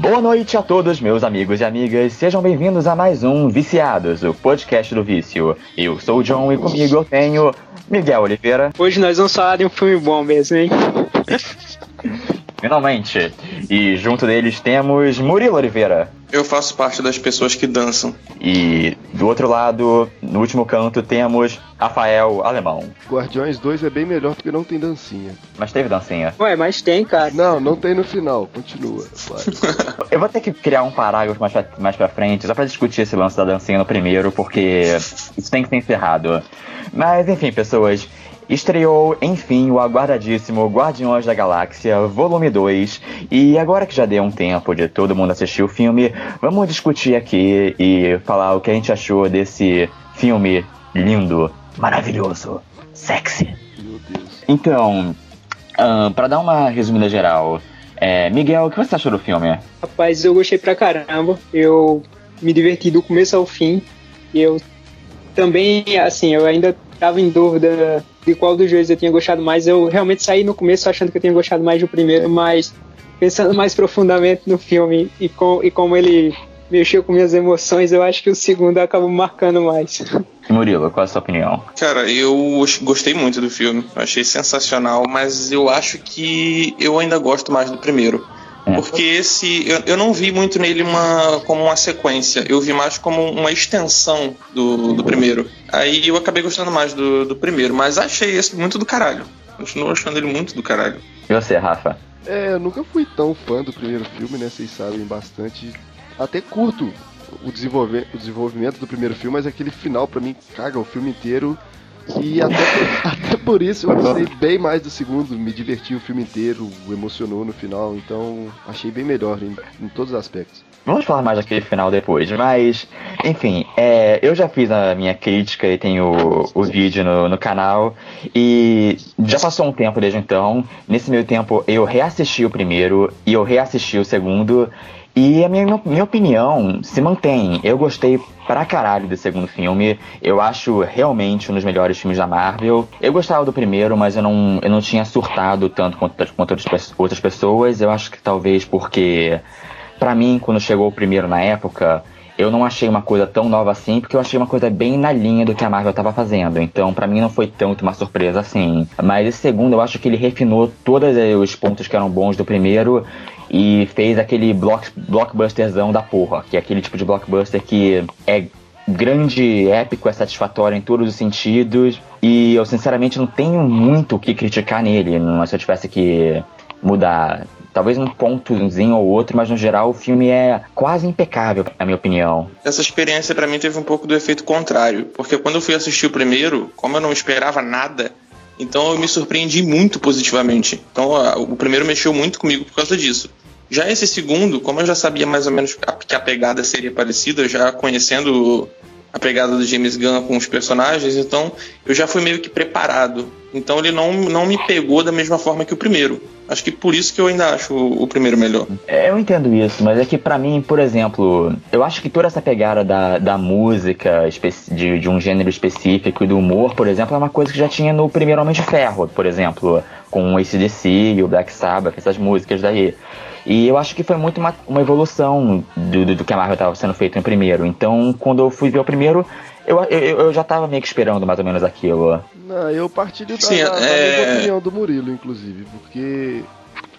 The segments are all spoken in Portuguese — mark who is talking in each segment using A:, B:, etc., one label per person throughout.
A: Boa noite a todos, meus amigos e amigas. Sejam bem-vindos a mais um Viciados, o podcast do vício. Eu sou o John e comigo eu tenho Miguel Oliveira.
B: Hoje nós vamos falar de um filme bom mesmo, hein?
A: Finalmente. E junto deles temos Murilo Oliveira.
C: Eu faço parte das pessoas que dançam.
A: E do outro lado, no último canto, temos Rafael Alemão.
D: Guardiões 2 é bem melhor porque não tem dancinha.
A: Mas teve dancinha.
B: Ué, mas tem, cara.
D: Não, não tem no final. Continua.
A: Eu vou ter que criar um parágrafo mais pra, mais pra frente, só pra discutir esse lance da dancinha no primeiro, porque isso tem que ser encerrado. Mas enfim, pessoas. Estreou, enfim, o aguardadíssimo Guardiões da Galáxia, volume 2. E agora que já deu um tempo de todo mundo assistir o filme, vamos discutir aqui e falar o que a gente achou desse filme lindo, maravilhoso, sexy. Então, ahn, pra dar uma resumida geral, é, Miguel, o que você achou do filme?
B: Rapaz, eu gostei pra caramba. Eu me diverti do começo ao fim. Eu também, assim, eu ainda tava em dúvida de qual dos dois eu tinha gostado mais. Eu realmente saí no começo achando que eu tinha gostado mais do primeiro, mas pensando mais profundamente no filme e, com, e como ele mexeu com minhas emoções, eu acho que o segundo acabou marcando mais.
A: Murilo, qual é a sua opinião?
C: Cara, eu gostei muito do filme. Achei sensacional, mas eu acho que eu ainda gosto mais do primeiro.
A: É.
C: Porque esse. Eu, eu não vi muito nele uma, como uma sequência. Eu vi mais como uma extensão do, do primeiro. Aí eu acabei gostando mais do, do primeiro. Mas achei esse muito do caralho. Continuo achando ele muito do caralho.
A: E você, Rafa?
D: É, eu nunca fui tão fã do primeiro filme, né? Vocês sabem bastante. Até curto o, desenvolve, o desenvolvimento do primeiro filme, mas aquele final pra mim caga o filme inteiro. E até por, até por isso eu gostei bem mais do segundo, me diverti o filme inteiro, emocionou no final, então achei bem melhor em, em todos os aspectos.
A: Vamos falar mais daquele final depois, mas, enfim, é, eu já fiz a minha crítica e tenho o, o vídeo no, no canal, e já passou um tempo desde então. Nesse meio tempo eu reassisti o primeiro e eu reassisti o segundo, e a minha, minha opinião se mantém. Eu gostei pra caralho do segundo filme. Eu acho realmente um dos melhores filmes da Marvel. Eu gostava do primeiro, mas eu não, eu não tinha surtado tanto quanto, quanto outras, pe- outras pessoas. Eu acho que talvez porque, pra mim, quando chegou o primeiro na época, eu não achei uma coisa tão nova assim, porque eu achei uma coisa bem na linha do que a Marvel tava fazendo. Então, pra mim, não foi tanto uma surpresa assim. Mas esse segundo, eu acho que ele refinou todos os pontos que eram bons do primeiro e fez aquele block, blockbusterzão da porra, que é aquele tipo de blockbuster que é grande, épico, é satisfatório em todos os sentidos. E eu sinceramente não tenho muito o que criticar nele, não- se eu tivesse que mudar. Talvez um pontozinho ou outro, mas no geral o filme é quase impecável, na minha opinião.
C: Essa experiência pra mim teve um pouco do efeito contrário. Porque quando eu fui assistir o primeiro, como eu não esperava nada, então eu me surpreendi muito positivamente. Então o primeiro mexeu muito comigo por causa disso. Já esse segundo, como eu já sabia mais ou menos que a pegada seria parecida, já conhecendo a pegada do James Gunn com os personagens, então eu já fui meio que preparado. Então ele não, não me pegou da mesma forma que o primeiro. Acho que por isso que eu ainda acho o, primeiro melhor.
A: É, Eu entendo isso, mas é que pra mim, por exemplo, eu acho que toda essa pegada da, da música, de, de um gênero específico e do humor, por exemplo, é uma coisa que já tinha no primeiro Homem de Ferro, por exemplo, com o ACDC e o Black Sabbath, essas músicas daí. E eu acho que foi muito uma, uma evolução do, do, do que a Marvel estava sendo feito no primeiro. Então, quando eu fui ver o primeiro, eu, eu, eu já tava meio que esperando mais ou menos aquilo.
D: Não, eu partilho da,
C: Sim,
D: da- da
C: é-
D: mesma opinião do Murilo, inclusive, porque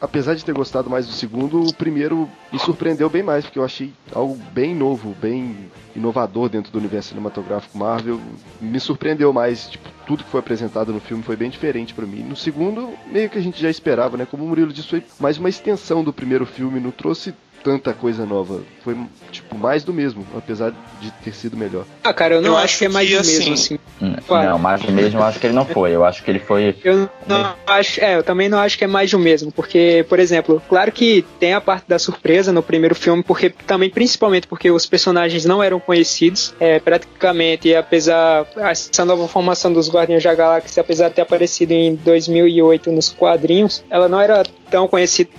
D: apesar de ter gostado mais do segundo, o primeiro me surpreendeu bem mais, porque eu achei algo bem novo, bem inovador dentro do universo cinematográfico Marvel. Me surpreendeu mais, tipo, tudo que foi apresentado no filme foi bem diferente pra mim. No segundo, meio que a gente já esperava, né? Como o Murilo disse, foi mais uma extensão do primeiro filme, não trouxe tanta coisa nova. Foi, tipo, mais do mesmo, apesar de ter sido melhor.
B: Ah, cara, eu não
C: Eu
B: acho,
C: acho
B: que é mais
C: que,
B: do mesmo,
C: assim,
B: assim.
A: Hum. Não, mas mesmo eu acho que ele não foi. Eu acho que ele foi.
B: Eu não acho, é, eu também não acho que é mais do mesmo, porque, por exemplo, claro que tem a parte da surpresa no primeiro filme, porque também, principalmente porque os personagens não eram conhecidos, é, praticamente, apesar essa nova formação dos Guardiões da Galáxia, apesar de ter aparecido em 2008 nos quadrinhos, ela não era tão conhecida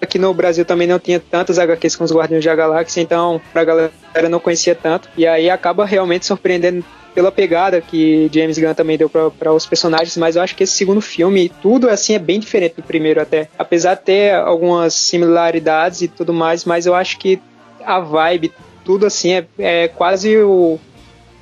B: aqui no Brasil também não tinha tantas HQs com os Guardiões da Galáxia, então a galera não conhecia tanto. E aí acaba realmente surpreendendo pela pegada que James Gunn também deu para os personagens, mas eu acho que esse segundo filme, tudo assim é bem diferente do primeiro até. Apesar de ter algumas similaridades e tudo mais, mas eu acho que a vibe, tudo assim é, é quase o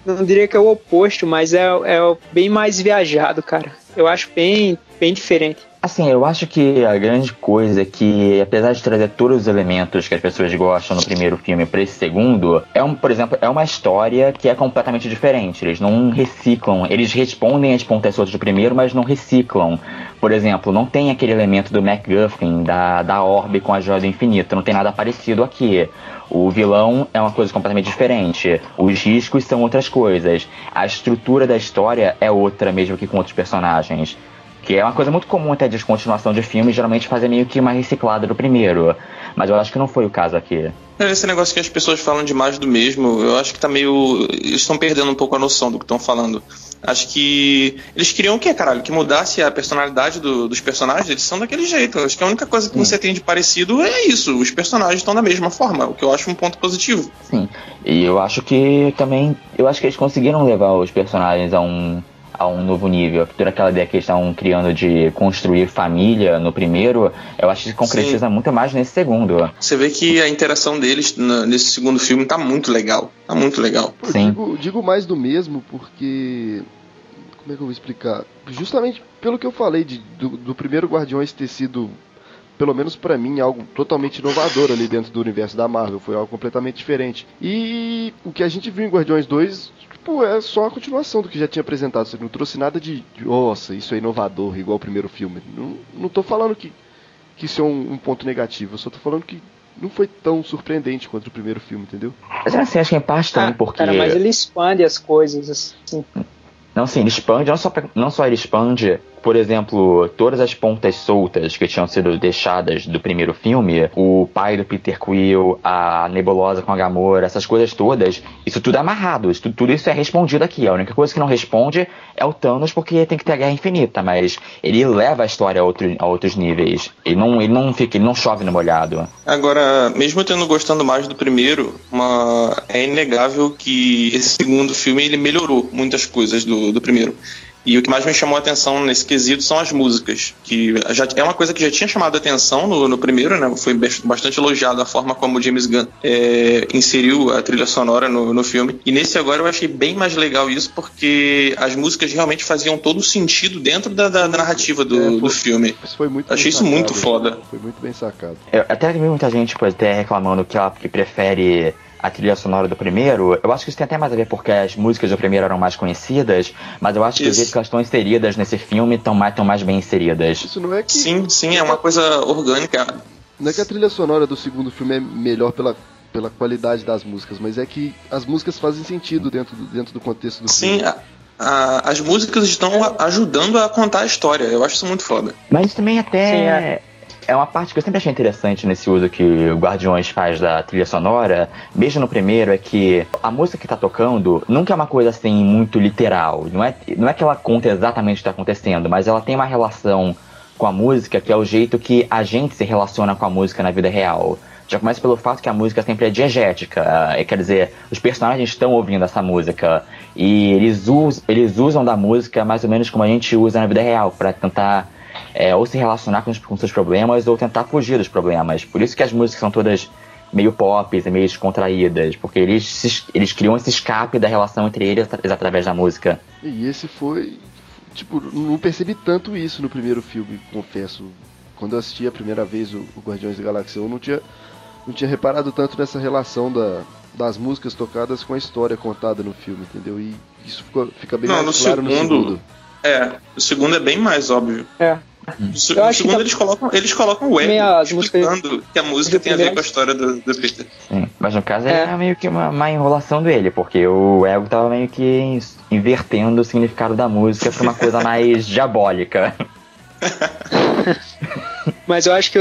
B: não diria que é o oposto, mas é, é bem mais viajado, cara. Eu acho bem, bem diferente.
A: Assim, eu acho que a grande coisa é que, apesar de trazer todos os elementos que as pessoas gostam no primeiro filme para esse segundo, é um, por exemplo, é uma história que é completamente diferente. Eles não reciclam, eles respondem às pontas do primeiro, mas não reciclam. Por exemplo, não tem aquele elemento do MacGuffin, da, da orbe com a joia do infinito, não tem nada parecido aqui. O vilão é uma coisa completamente diferente. Os riscos são outras coisas. A estrutura da história é outra, mesmo que com outros personagens. Que é uma coisa muito comum até de descontinuação de filmes, geralmente fazer meio que uma reciclada do primeiro. Mas eu acho que não foi o caso aqui.
C: Esse negócio que as pessoas falam demais do mesmo, eu acho que tá meio. Eles estão perdendo um pouco a noção do que estão falando. Acho que eles queriam o quê, caralho? Que mudasse a personalidade do, dos personagens? Eles são daquele jeito. Acho que a única coisa que Sim. você tem de parecido é isso. Os personagens estão da mesma forma, o que eu acho um ponto positivo.
A: Sim. E eu acho que também. Eu acho que eles conseguiram levar os personagens a um a um novo nível. Toda aquela ideia que eles estão criando de construir família no primeiro, eu acho que se concretiza Sim. muito mais nesse segundo.
C: Você vê que a interação deles nesse segundo filme tá muito legal. Tá muito legal.
D: Pô, Sim. Digo, digo mais do mesmo porque. Como é que eu vou explicar? Justamente pelo que eu falei de, do, do primeiro Guardiões ter sido pelo menos para mim, algo totalmente inovador ali dentro do universo da Marvel. Foi algo completamente diferente. E o que a gente viu em Guardiões 2 tipo, é só a continuação do que já tinha apresentado. Você não trouxe nada de, de nossa, isso é inovador, igual o primeiro filme. Não, não tô falando que, que isso é um, um ponto negativo, eu só tô falando que não foi tão surpreendente quanto o primeiro filme, entendeu?
A: Mas assim, acho que é parte também, ah, porque.
B: Cara, mas ele expande as coisas, assim.
A: Não, sim, ele expande, não só, não só ele expande por exemplo, todas as pontas soltas que tinham sido deixadas do primeiro filme, o pai do Peter Quill, a nebulosa com a Gamora, essas coisas todas, isso tudo é amarrado, isso, tudo isso é respondido aqui. A única coisa que não responde é o Thanos porque tem que ter a guerra infinita, mas ele leva a história a, outro, a outros níveis. Ele não, ele não fica, ele não chove no molhado.
C: Agora, mesmo tendo gostando mais do primeiro, uma, é inegável que esse segundo filme ele melhorou muitas coisas do, do primeiro. E o que mais me chamou a atenção nesse quesito são as músicas, que já é uma coisa que já tinha chamado a atenção no, no primeiro, né? Foi bastante elogiado a forma como o James Gunn é, inseriu a trilha sonora no, no filme. E nesse agora eu achei bem mais legal isso, porque as músicas realmente faziam todo o sentido dentro da, da, da narrativa do, é, foi, do filme.
D: Isso foi muito
C: achei isso muito foda.
D: Foi muito bem sacado.
A: Eu, até vi muita gente pode até reclamando que ela que prefere a trilha sonora do primeiro, eu acho que isso tem até mais a ver porque as músicas do primeiro eram mais conhecidas, mas eu acho que o jeito que elas estão inseridas nesse filme estão mais, tão mais bem inseridas.
C: Isso não é que. Sim, sim, é uma coisa orgânica.
D: Não é que a trilha sonora do segundo filme é melhor pela, pela qualidade das músicas, mas é que as músicas fazem sentido dentro do, dentro do contexto do
C: sim,
D: filme.
C: Sim, as músicas estão ajudando a contar a história. Eu acho isso muito foda.
A: Mas também até. Sim, é é uma parte que eu sempre achei interessante nesse uso que o Guardiões faz da trilha sonora, mesmo no primeiro, é que a música que tá tocando nunca é uma coisa assim muito literal. Não é, não é que ela conta exatamente o que tá acontecendo, mas ela tem uma relação com a música que é o jeito que a gente se relaciona com a música na vida real. Já começa pelo fato que a música sempre é diegética, é, quer dizer, os personagens estão ouvindo essa música e eles, us, eles usam da música mais ou menos como a gente usa na vida real, para tentar é, ou se relacionar com, os, com seus problemas ou tentar fugir dos problemas. Por isso que as músicas são todas meio pop e meio descontraídas, porque eles, se, eles criam esse escape da relação entre eles através da música.
D: E esse foi. Tipo, não percebi tanto isso no primeiro filme, confesso. Quando eu assisti a primeira vez o, o Guardiões da Galáxia, eu não tinha, não tinha reparado tanto nessa relação da, das músicas tocadas com a história contada no filme, entendeu? E isso fica, fica bem não, mais no claro segundo, no segundo.
C: É, o segundo é bem mais óbvio.
B: É.
C: No segundo tá... eles colocam, eles colocam o ego explicando que a música tem a ver com a história do, do Peter.
A: Sim, mas no caso é, é meio que uma, uma enrolação dele, porque o ego tava meio que invertendo o significado da música pra uma coisa mais diabólica.
B: mas eu acho que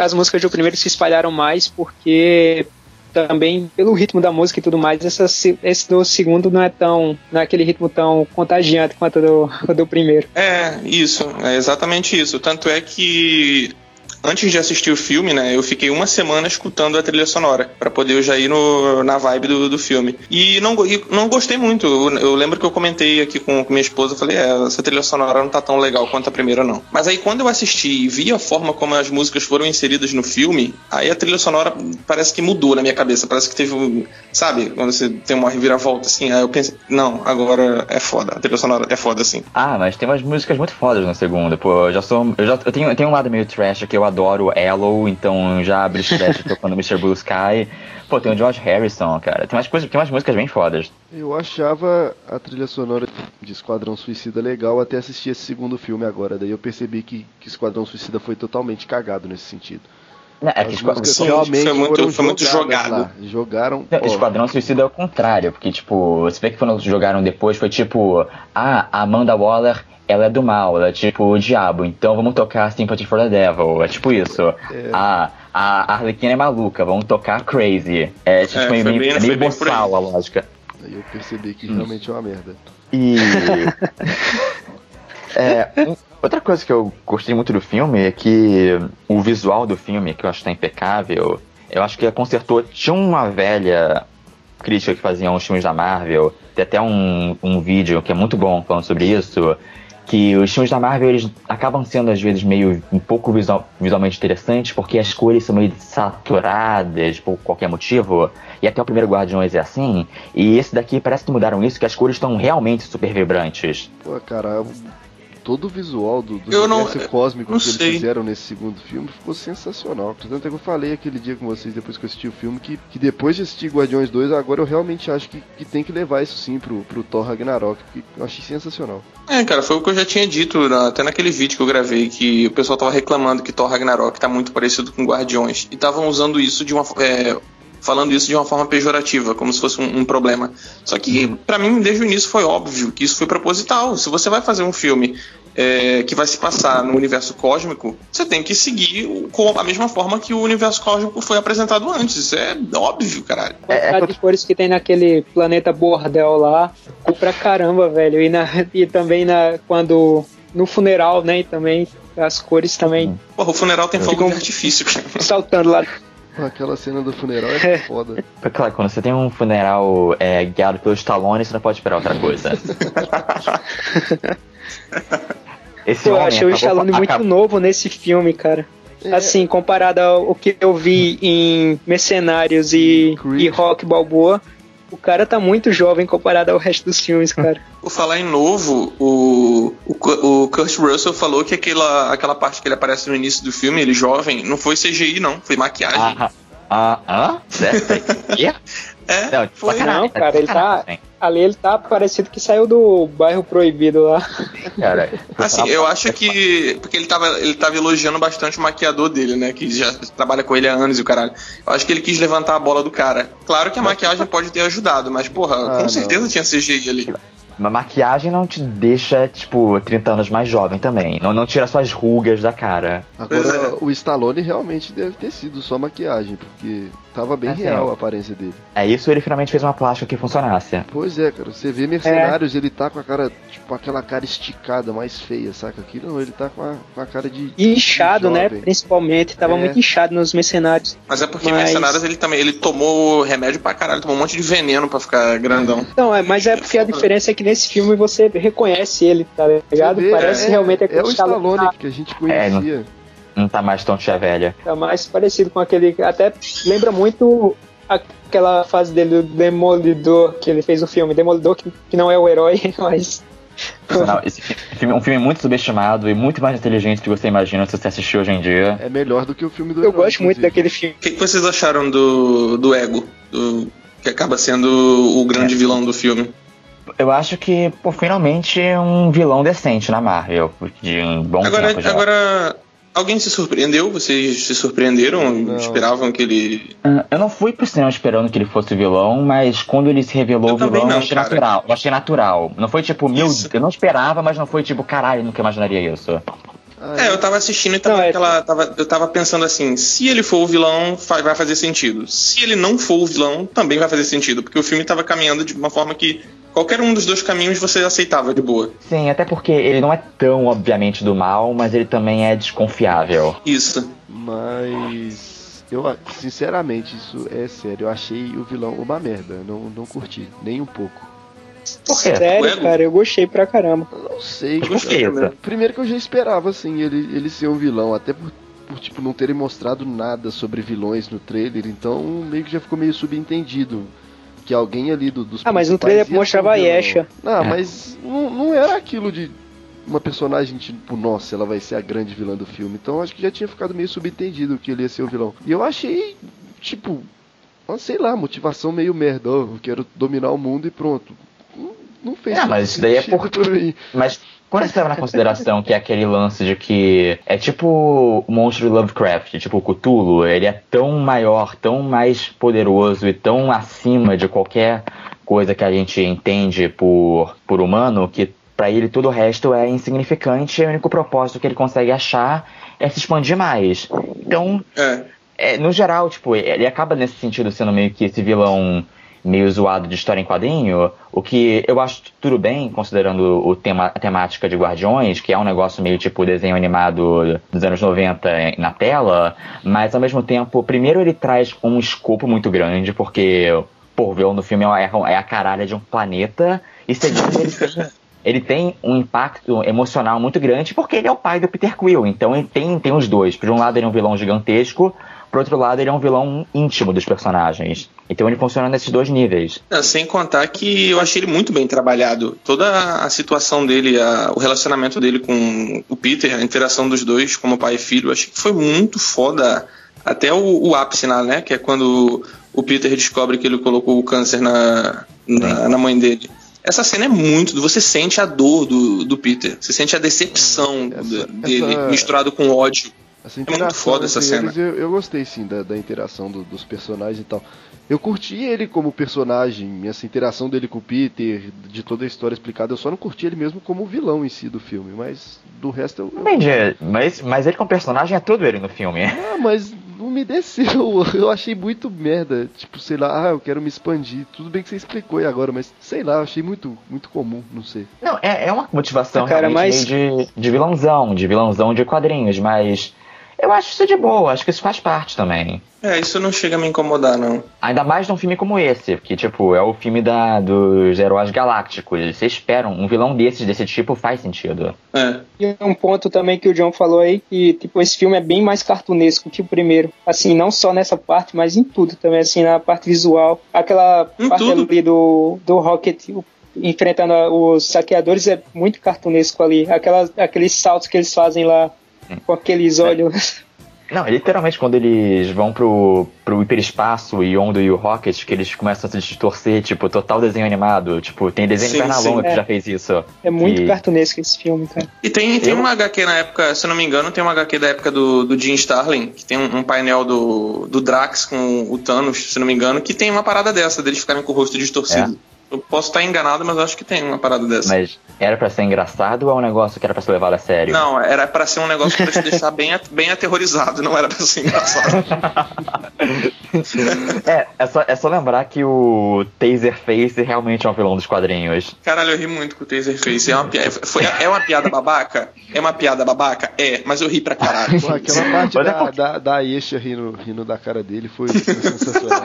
B: as músicas do primeiro se espalharam mais porque também pelo ritmo da música e tudo mais, essa, esse do segundo não é tão. não é aquele ritmo tão contagiante quanto do, do primeiro.
C: É, isso, é exatamente isso. Tanto é que antes de assistir o filme, né, eu fiquei uma semana escutando a trilha sonora para poder eu já ir no, na vibe do, do filme. E não, e não gostei muito. Eu, eu, lembro que eu comentei aqui com, com minha esposa, falei, é, essa trilha sonora não tá tão legal quanto a primeira, não. Mas aí quando eu assisti e vi a forma como as músicas foram inseridas no filme, aí a trilha sonora parece que mudou na minha cabeça. Parece que teve um. Sabe, quando você tem uma reviravolta assim, aí eu pensei, não, agora é foda. A trilha sonora é foda, assim.
A: Ah, mas tem umas músicas muito fodas na segunda. Pô, eu já sou. Eu, já, eu, tenho, eu tenho um lado meio trash que eu adoro Hello, então já abri trash tocando Mr. Blue Sky. Pô, tem o George Harrison, cara. Tem umas, coisas, tem umas músicas bem fodas.
D: Eu achava a trilha sonora de Esquadrão Suicida legal até assistir esse segundo filme agora. Daí eu percebi que, que Esquadrão Suicida foi totalmente cagado nesse sentido.
A: Não, é que
C: Esquadrão realmente foi muito, foi muito jogado. Lá.
D: Jogaram.
A: Não, Esquadrão Suicida é o contrário, porque, tipo, você vê que quando jogaram depois foi tipo, ah, a Amanda Waller ela é do mal, ela é tipo o diabo, então vamos tocar Sympathy for the Devil, é tipo isso. É. Ah, a Arlequina é maluca, vamos tocar Crazy. É tipo é, meio, meio, bem, meio boçal a lógica.
D: Aí eu percebi que hum. realmente é uma merda.
A: E. é, outra coisa que eu gostei muito do filme é que o visual do filme, que eu acho que tá impecável, eu acho que consertou. Tinha uma velha crítica que fazia uns filmes da Marvel, tem até um, um vídeo que é muito bom falando sobre isso que os filmes da Marvel eles acabam sendo às vezes meio um pouco visual, visualmente interessantes porque as cores são meio saturadas por qualquer motivo e até o primeiro Guardiões é assim e esse daqui parece que mudaram isso que as cores estão realmente super vibrantes.
D: Pô, cara, todo o visual do, do universo cósmico que sei. eles fizeram nesse segundo filme ficou sensacional. Portanto, é que eu falei aquele dia com vocês, depois que eu assisti o filme, que, que depois de assistir Guardiões 2, agora eu realmente acho que, que tem que levar isso sim pro, pro Thor Ragnarok, que eu achei sensacional.
C: É, cara, foi o que eu já tinha dito até naquele vídeo que eu gravei, que o pessoal tava reclamando que Thor Ragnarok tá muito parecido com Guardiões. E estavam usando isso de uma. É, falando isso de uma forma pejorativa, como se fosse um, um problema. Só que, para mim, desde o início foi óbvio que isso foi proposital. Se você vai fazer um filme é, que vai se passar no universo cósmico, você tem que seguir com a mesma forma que o universo cósmico foi apresentado antes. Isso é óbvio, caralho.
B: A quantidade de cores que tem naquele planeta bordel lá, pra caramba, velho. E, na, e também na, quando no funeral, né? E também as cores também.
C: Porra, o funeral tem fogo de artifício.
B: Saltando lá
D: Aquela cena do funeral é, foda.
A: Claro, quando você tem um funeral é, guiado pelo Stallone, você não pode esperar outra coisa.
B: Esse eu achei o Stallone muito novo nesse filme, cara. É. Assim, comparado ao que eu vi em Mercenários e, e Rock Balboa, o cara tá muito jovem comparado ao resto dos filmes, cara.
C: Por falar em novo, o, o, o Kurt Russell falou que aquela, aquela parte que ele aparece no início do filme, ele jovem, não foi CGI, não, foi maquiagem.
A: Ah, ah, ah?
C: é, não,
B: foi. Não, cara, ele tá. Ali ele tá parecido que saiu do bairro proibido lá.
C: Cara, assim, eu acho que. Porque ele tava, ele tava elogiando bastante o maquiador dele, né? Que já trabalha com ele há anos e o caralho. Eu acho que ele quis levantar a bola do cara. Claro que a maquiagem pode ter ajudado, mas, porra, ah, com certeza não. tinha CGI ali.
A: Uma maquiagem não te deixa, tipo, 30 anos mais jovem também. Não, não tira suas rugas da cara.
D: Agora, é. o Stallone realmente deve ter sido só maquiagem, porque tava bem assim, real a aparência dele.
A: É isso, ele finalmente fez uma plástica que funcionasse.
D: Pois é, cara. Você vê Mercenários, é. ele tá com a cara, tipo, aquela cara esticada, mais feia, saca? Aqui não, ele tá com a, com a cara de.
B: inchado, de né? Principalmente. Tava é. muito inchado nos Mercenários.
C: Mas é porque mas... Mercenários ele também ele tomou remédio pra caralho, tomou um monte de veneno pra ficar grandão.
B: Não, é, mas é porque a diferença é que nesse filme você reconhece ele, tá ligado? Vê, Parece
D: é,
B: realmente
D: é, é o Stallone que a gente conhecia.
A: É, não tá mais tão tia velha.
B: Tá mais parecido com aquele. Até lembra muito aquela fase dele do Demolidor, que ele fez o filme. Demolidor, que, que não é o herói, mas.
A: Não, esse filme é um filme muito subestimado e muito mais inteligente do que você imagina se você assistir hoje em dia.
D: É melhor do que o filme do
B: Eu herói, gosto muito daquele filme.
C: O que, que, vocês acharam do, do Ego? Do, que acaba sendo o grande é. vilão do filme?
A: Eu acho que, pô, finalmente é um vilão decente na Marvel, de um bom
C: agora,
A: tempo já.
C: Agora, Alguém se surpreendeu? Vocês se surpreenderam? Não. Esperavam que ele.
A: Uh, eu não fui pro cinema esperando que ele fosse vilão, mas quando ele se revelou eu vilão, não, eu achei cara. natural. Eu achei natural. Não foi tipo, meu, eu não esperava, mas não foi tipo, caralho, nunca imaginaria isso.
C: É, eu tava assistindo e tava, não, é... aquela, tava, eu tava pensando assim, se ele for o vilão, vai fazer sentido. Se ele não for o vilão, também vai fazer sentido, porque o filme tava caminhando de uma forma que Qualquer um dos dois caminhos você aceitava de boa.
A: Sim, até porque ele não é tão, obviamente, do mal, mas ele também é desconfiável.
C: Isso.
D: Mas. Eu, sinceramente, isso é sério. Eu achei o vilão uma merda. Não, não curti, nem um pouco.
B: Por quê? Sério, cara, eu gostei pra caramba.
D: não sei.
A: Que
D: Primeiro que eu já esperava, assim, ele, ele ser um vilão, até por, por, tipo, não terem mostrado nada sobre vilões no trailer, então meio que já ficou meio subentendido. Que alguém ali do, dos.
B: Ah, mas no trailer mostrava a Yesha.
D: Não, é. mas não, não era aquilo de uma personagem tipo, nossa, ela vai ser a grande vilã do filme. Então acho que já tinha ficado meio subentendido que ele ia ser o vilão. E eu achei, tipo, sei lá, motivação meio merda. Eu quero dominar o mundo e pronto. Não, não fez
A: É, mas isso daí é por. Mas quando você leva na consideração que é aquele lance de que é tipo o monstro de Lovecraft, tipo o Cthulhu, ele é tão maior, tão mais poderoso e tão acima de qualquer coisa que a gente entende por, por humano que para ele todo o resto é insignificante e o único propósito que ele consegue achar é se expandir mais. Então,
C: é.
A: É, no geral, tipo, ele acaba nesse sentido sendo meio que esse vilão meio zoado de história em quadrinho, o que eu acho tudo bem, considerando o tema, a temática de Guardiões, que é um negócio meio tipo desenho animado dos anos 90 na tela, mas ao mesmo tempo, primeiro ele traz um escopo muito grande, porque, pô, o vilão do filme é, é a caralha de um planeta, e segundo ele tem, ele tem um impacto emocional muito grande, porque ele é o pai do Peter Quill, então ele tem, tem os dois. Por um lado ele é um vilão gigantesco, por outro lado, ele é um vilão íntimo dos personagens. Então ele funciona nesses dois níveis.
C: É, sem contar que eu achei ele muito bem trabalhado. Toda a situação dele, a, o relacionamento dele com o Peter, a interação dos dois como pai e filho, eu achei que foi muito foda. Até o, o ápice, né? Que é quando o Peter descobre que ele colocou o câncer na, na, na mãe dele. Essa cena é muito. Você sente a dor do, do Peter. Você sente a decepção essa, dele essa... misturado com ódio.
D: Essa interação é muito foda essa cena. Eles, eu, eu, gostei sim da, da interação do, dos personagens e tal. Eu curti ele como personagem, essa interação dele com o Peter, de toda a história explicada. Eu só não curti ele mesmo como vilão em si do filme, mas do resto eu.
A: Entendi, mas, mas ele como personagem é tudo ele no filme.
D: Ah, mas não me desceu. Eu achei muito merda. Tipo, sei lá, ah, eu quero me expandir. Tudo bem que você explicou aí agora, mas sei lá, eu achei muito, muito comum, não sei.
A: Não, é, é uma motivação cara, mas... de, de vilãozão, de vilãozão de quadrinhos, mas eu acho isso de boa, acho que isso faz parte também.
C: É, isso não chega a me incomodar, não.
A: Ainda mais num filme como esse, que, tipo, é o filme da, dos heróis galácticos. Você espera um vilão desses, desse tipo, faz sentido.
C: É.
B: E um ponto também que o John falou aí, que, tipo, esse filme é bem mais cartunesco que o primeiro. Assim, não só nessa parte, mas em tudo também, assim, na parte visual. Aquela em parte tudo. ali do, do Rocket, enfrentando os saqueadores é muito cartunesco ali. Aquelas, aqueles saltos que eles fazem lá com aqueles é. olhos.
A: Não, literalmente quando eles vão pro, pro hiperespaço e Ondo e o Rocket, que eles começam a se distorcer, tipo, total desenho animado. Tipo, tem desenho sim, Pernalonga que é. já fez isso.
B: É muito e... cartunesco esse filme, cara.
C: E tem, tem Eu... uma HQ na época, se eu não me engano, tem uma HQ da época do, do Jim Starlin, que tem um, um, painel do, do Drax com o Thanos, se não me engano, que tem uma parada dessa, deles ficarem com o rosto distorcido. É. Eu posso estar enganado, mas acho que tem uma parada dessa.
A: Mas era para ser engraçado ou é um negócio que era para ser levado a sério?
C: Não, era para ser um negócio pra te deixar bem, bem aterrorizado, não era pra ser engraçado.
A: é, é só, é só lembrar que o Taserface realmente é um vilão dos quadrinhos.
C: Caralho, eu ri muito com o Taserface. É uma, foi, é uma piada babaca? É uma piada babaca? É, mas eu ri pra caralho.
D: Pô, aquela parte da, é da, da Aisha rindo, rindo da cara dele foi, foi sensacional.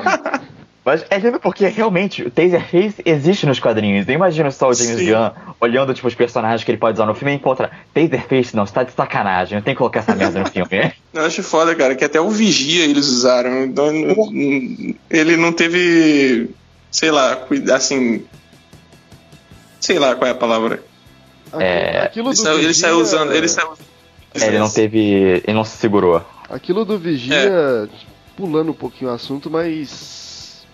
A: Mas é lindo porque realmente o Taserface existe nos quadrinhos. Eu imagino só o James Sim. Gunn olhando tipo, os personagens que ele pode usar no filme e encontra Taserface, não, você tá de sacanagem, eu tenho que colocar essa merda no filme.
C: eu acho foda, cara, que até o Vigia eles usaram. Então, ele não teve, sei lá, assim. Sei lá qual é a palavra.
A: É,
C: Aquilo ele, saiu, ele saiu usando. Ele, saiu...
A: É, ele não teve. Ele não se segurou.
D: Aquilo do Vigia, é. pulando um pouquinho o assunto, mas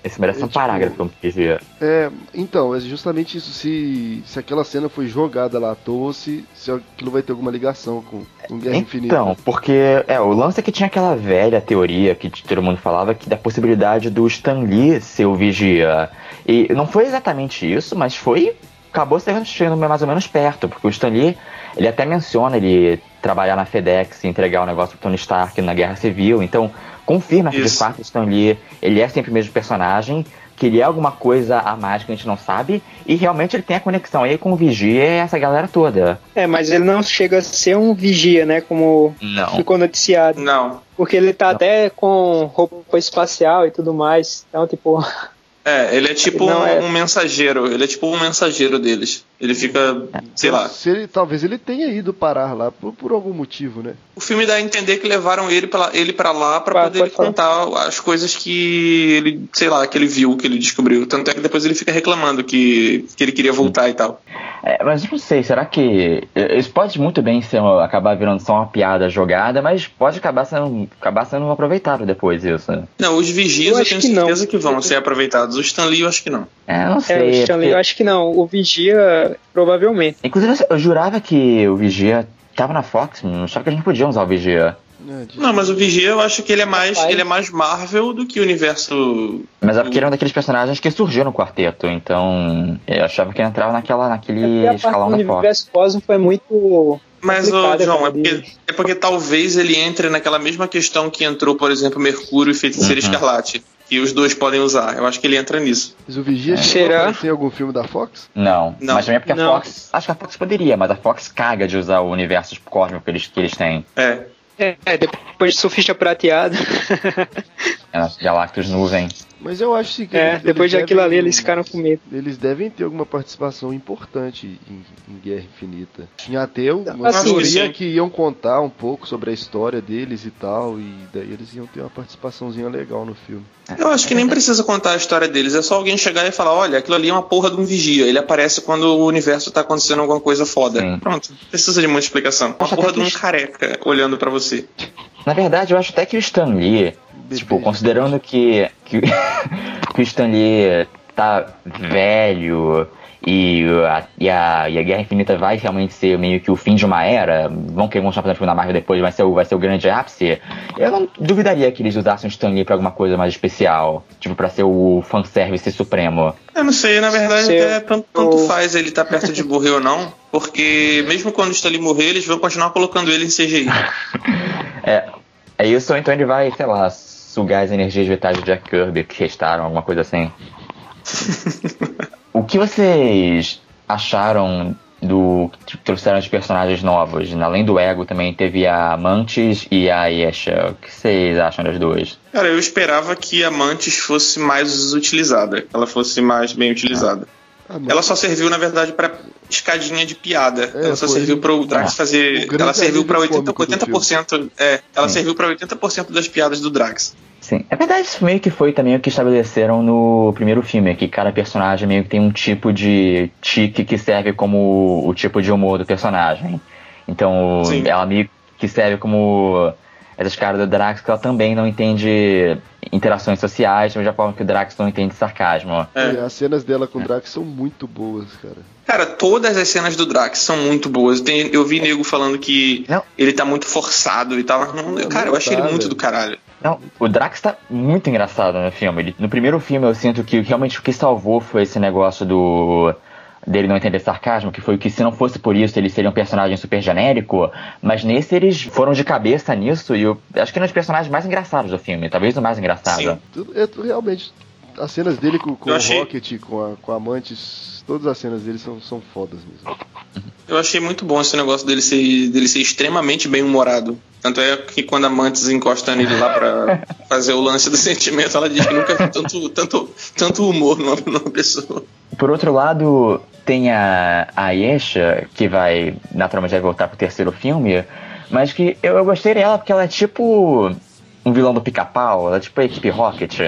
A: esse merece é, um tipo, parágrafo, como dizia.
D: É, então, é justamente isso. Se, se aquela cena foi jogada lá à toa, se, se aquilo vai ter alguma ligação com, com Guerra
A: então,
D: Infinita.
A: Então, porque é, o lance é que tinha aquela velha teoria que todo mundo falava que da possibilidade do Stan Lee ser o vigia. E não foi exatamente isso, mas foi. Acabou chegando mais ou menos perto, porque o Stan Lee, ele até menciona ele trabalhar na FedEx e entregar o negócio pro Tony Stark na Guerra Civil, então confirma que de fato Stan Lee ele é sempre o mesmo personagem, que ele é alguma coisa a mais que a gente não sabe, e realmente ele tem a conexão aí com o Vigia e essa galera toda.
B: É, mas ele não chega a ser um vigia, né? Como
A: Não.
B: ficou noticiado.
C: Não.
B: Porque ele tá até com roupa espacial e tudo mais. Então, tipo,
C: É, ele é tipo
B: Não,
C: um,
B: é-
C: um mensageiro. Ele é tipo um mensageiro deles. Ele fica, sei lá.
D: Se ele, talvez ele tenha ido parar lá por, por algum motivo, né?
C: O filme dá a entender que levaram ele pra, ele pra lá pra
B: Pode-
C: poder contar as coisas que ele, sei lá, que ele viu, que ele descobriu. Tanto é que depois ele fica reclamando que, que ele queria voltar e tal.
A: É, mas eu não sei, será que. Isso pode muito bem ser uma- acabar virando só uma piada jogada, mas pode acabar sendo, acabar sendo aproveitado depois isso.
C: Não, os vigias
B: Eu
C: eu, tenho
B: que não.
C: certeza que vão ser aproveitados. O Stan Lee eu acho que não.
A: É, não
B: é,
A: sei.
B: o Stanley,
A: porque-
B: eu acho que não. O vigia, provavelmente.
A: Inclusive, eu jurava que o Vigia tava na Fox, não achava que a gente podia usar o Vigia.
D: É,
C: Não, mas o Vigia eu acho que ele é mais, ele é mais Marvel do que o universo.
A: Mas é porque ele é um daqueles personagens que surgiu no quarteto, então eu achava que ele entrava naquela,
B: É
A: naquele
B: parte
A: escalão da Fox.
B: universo cósmico é muito.
C: Mas, ô, João, é porque, é porque talvez ele entre naquela mesma questão que entrou, por exemplo, Mercúrio e Feiticeira
A: Uhum.
C: Escarlate. Que os dois podem usar. Eu acho que ele entra nisso.
D: Mas o Vigia a
B: Será?
D: em algum filme da Fox?
A: Não,
C: Não.
A: mas também é porque a
B: Não.
A: Fox. Acho que a Fox poderia, mas a Fox caga de usar o universo cósmico que eles, que eles têm.
C: É.
B: É, é, depois de surfista prateado.
A: É, Galactus Nuvem.
D: Mas eu acho que
B: é,
D: eles-
B: depois
D: eles
B: daquilo ali
D: devem-
B: eles ficaram com medo.
D: Eles devem ter alguma participação importante em, em Guerra Infinita. Tinha até uma
B: Assim,
D: teoria que iam contar um pouco sobre a história deles e tal, e daí eles iam ter uma participaçãozinha legal no filme.
C: Eu acho que nem precisa contar a história deles. É só alguém chegar e falar: olha, aquilo ali é uma porra de um vigia. Ele aparece quando o universo tá acontecendo alguma coisa foda.
A: Sim.
C: Pronto. Não precisa de muita explicação. Uma porra
A: até
C: de um careca olhando pra você.
A: Na verdade, eu acho até que o Stan Lee,
D: Bebê,
A: tipo, considerando que, que, que o Stan Lee tá velho e a, e, a, e a Guerra Infinita vai realmente ser meio que o fim de uma era, vão querer mostrar filme da Marvel depois, vai ser, o, vai ser o grande ápice, eu não duvidaria que eles usassem o Stan Lee pra alguma coisa mais especial, tipo, pra ser o fanservice supremo.
C: Eu não sei, na verdade,
B: Sei,
C: até tanto, tanto faz ele estar perto de morrer ou não. Porque mesmo quando o Stanley morrer, eles vão continuar colocando ele em CGI.
A: É, é isso, ou então ele vai, sei lá, sugar as energias vitais de Jack Kirby que restaram, alguma coisa assim. o que vocês acharam do que trouxeram de personagens novos? Além do Ego, também teve a Mantis e a Yesha. O que vocês acham das duas?
C: Cara, eu esperava que a Mantis fosse mais utilizada. que Ela fosse mais bem utilizada.
D: Ah, mas-
C: Ela só serviu, na verdade, pra escadinha de piada.
D: É,
C: ela só
D: foi-
C: serviu pro Drax
A: Ah.
C: fazer.
D: O
C: Ela serviu pra
D: alívio
C: 80%.
D: cômico do
C: 80% é, ela
A: Sim.
C: serviu pra 80% das piadas do Drax.
A: Sim, é verdade, isso meio que foi também o que estabeleceram no primeiro filme, que cada personagem meio que tem um tipo de tique que serve como o tipo de humor do personagem. Então,
C: Sim.
A: ela meio que serve como essas caras do Drax que ela também não entende interações sociais, da mesma forma que o Drax não entende sarcasmo.
C: É.
D: E As cenas dela com o Drax são muito boas, cara.
C: Cara, todas as cenas do Drax são muito boas. Tem- eu vi nego falando que
A: Não.
C: ele tá muito forçado e tal. Não,
D: Não,
C: cara, eu achei
D: tá,
C: ele muito
D: velho.
C: do caralho.
A: Não, o Drax tá muito engraçado no filme. Ele- no primeiro filme eu sinto que realmente o que salvou foi esse negócio do dele não entender sarcasmo, que foi que se não fosse por isso ele seria um personagem super genérico, mas nesse eles foram de cabeça nisso e eu acho que é um dos personagens mais engraçados do filme, talvez o mais engraçado.
C: Sim.
D: É, realmente. As cenas dele com, com o
C: achei-
D: Rocket, com a, com a Mantis, todas as cenas dele são, são fodas mesmo.
C: Eu achei muito bom esse negócio dele ser, dele ser extremamente bem humorado. Tanto é que quando a Mantis encosta nele lá pra fazer o lance do sentimento, ela diz que nunca viu tanto, tanto, tanto humor numa, numa pessoa.
A: Por outro lado, tem a, a Yesha, que vai naturalmente vai voltar pro terceiro filme, mas que eu, eu gostei dela porque ela é tipo um vilão do pica-pau, ela é tipo a equipe Rocket.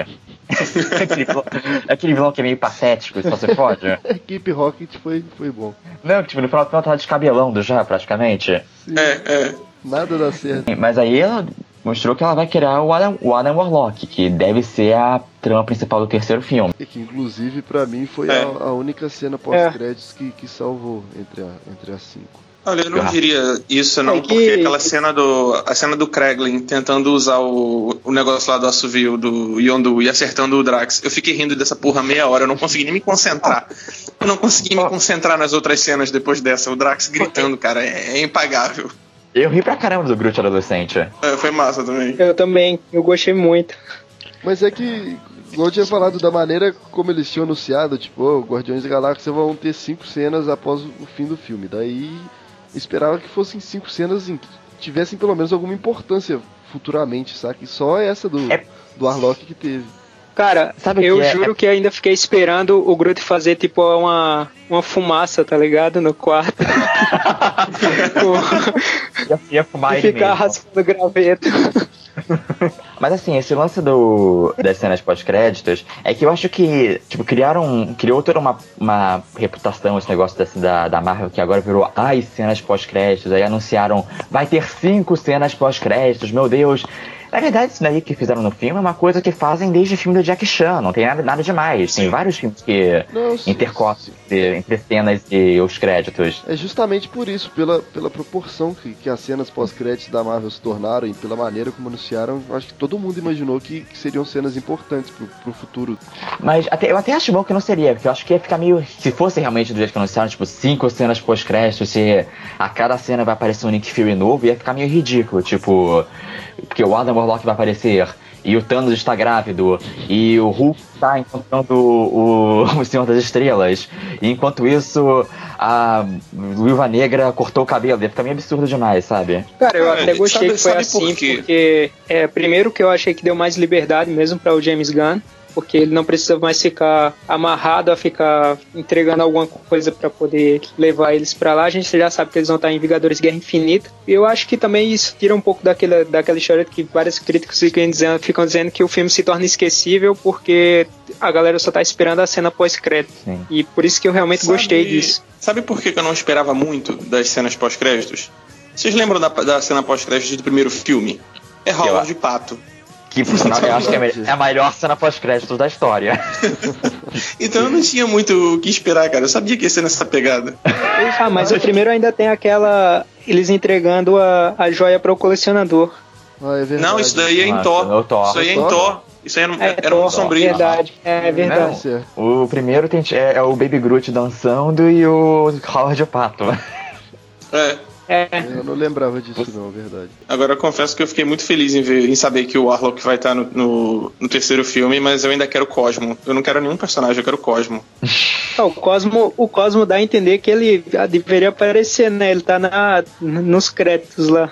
A: aquele, vilão, aquele vilão que é meio patético, só se fode.
D: A equipe Rocket foi, foi bom.
A: Não, tipo, no final do filme ela tava descabelando já, praticamente.
D: Sim,
C: É, é.
D: Nada dá certo.
A: Mas aí ela mostrou que ela vai criar o Adam, o Adam Warlock, que deve ser a trama principal do terceiro filme.
D: E que inclusive pra mim foi
C: É.
D: a, a única cena pós-créditos que, que salvou entre, a, entre as cinco.
C: Olha, eu não
A: Ah.
C: diria isso não,
B: É que-
C: porque aquela cena do a cena do Kraglin tentando usar o, o negócio lá do assovio do Yondu e acertando o Drax, eu fiquei rindo dessa porra meia hora, eu não consegui nem me concentrar. Eu não consegui me concentrar nas outras cenas depois dessa, o Drax gritando, cara, é, é impagável.
A: Eu ri pra caramba do Groot adolescente.
C: É, foi massa também.
B: Eu também, eu gostei muito.
D: Mas é que igual eu tinha falado da maneira como eles tinham anunciado, tipo, oh, Guardiões da Galáxia vão ter cinco cenas após o fim do filme. Daí esperava que fossem cinco cenas em que tivessem pelo menos alguma importância futuramente, sabe? E só essa do, é... do Arlok que teve.
B: Cara, Sabe eu que é? juro é... que ainda fiquei esperando o Groot fazer tipo uma, uma fumaça, tá ligado? No quarto.
A: ia, ia fumar
B: e ficar raspando graveto.
A: Mas assim, esse lance do, das cenas pós-créditos é que eu acho que, tipo, criaram. Criou toda uma, uma reputação esse negócio desse, da, da Marvel que agora virou ai, cenas pós-créditos. Aí anunciaram, vai ter cinco cenas pós-créditos, meu Deus. Na verdade, isso daí que fizeram no filme é uma coisa que fazem desde o filme do Jack Chan, não tem nada, nada demais. Tem vários filmes que intercortam entre cenas e os créditos.
D: É justamente por isso, pela, pela proporção que, que as cenas pós-créditos da Marvel se tornaram e pela maneira como anunciaram, acho que todo mundo imaginou que, que seriam cenas importantes pro, pro futuro.
A: Mas até, eu até acho bom que não seria, porque eu acho que ia ficar meio. Se fosse realmente do jeito que anunciaram, tipo, cinco cenas pós-créditos, se a cada cena vai aparecer um Nick Fury novo, ia ficar meio ridículo. Tipo, porque o Adam Warlock vai aparecer, e o Thanos está grávido, e o Hulk está encontrando o, o Senhor das Estrelas, e enquanto isso a Viúva Negra cortou o cabelo, ia ficar meio absurdo demais, sabe?
B: Cara, eu até gostei sabe, que foi assim, por porque é, primeiro que eu achei que deu mais liberdade mesmo para o James Gunn, porque ele não precisa mais ficar amarrado a ficar entregando alguma coisa para poder levar eles para lá. A gente já sabe que eles vão estar em Vingadores Guerra Infinita. E eu acho que também isso tira um pouco daquela, daquela história que vários críticos ficam dizendo, ficam dizendo que o filme se torna esquecível porque a galera só tá esperando a cena pós-crédito. E por isso que eu realmente sabe, gostei disso.
C: Sabe por que eu não esperava muito das cenas pós-créditos? Vocês lembram da, da cena pós-crédito do primeiro filme? É Howard de Pato.
A: Que por sinal eu acho que é, é a melhor cena pós-créditos da história.
C: então eu não tinha muito o que esperar, cara. Eu sabia que ia ser nessa pegada.
B: Ah, mas o primeiro ainda tem aquela. Eles entregando a, a joia para o colecionador.
C: Ah, é não, isso daí é em Thor. Isso aí é em Thor. Isso aí era, é, era um sombrio.
B: Verdade, é verdade.
A: É, o primeiro tem, é, é, o Baby Groot dançando e o Howard Pato.
C: É.
D: É. Eu não lembrava disso, não, verdade.
C: Agora eu confesso que eu fiquei muito feliz em, ver, em saber que o Warlock vai estar no, no, no, terceiro filme, mas eu ainda quero o Cosmo. Eu não quero nenhum personagem, eu quero o Cosmo.
B: o Cosmo. O Cosmo dá a entender que ele deveria aparecer, né? Ele tá na, nos créditos lá.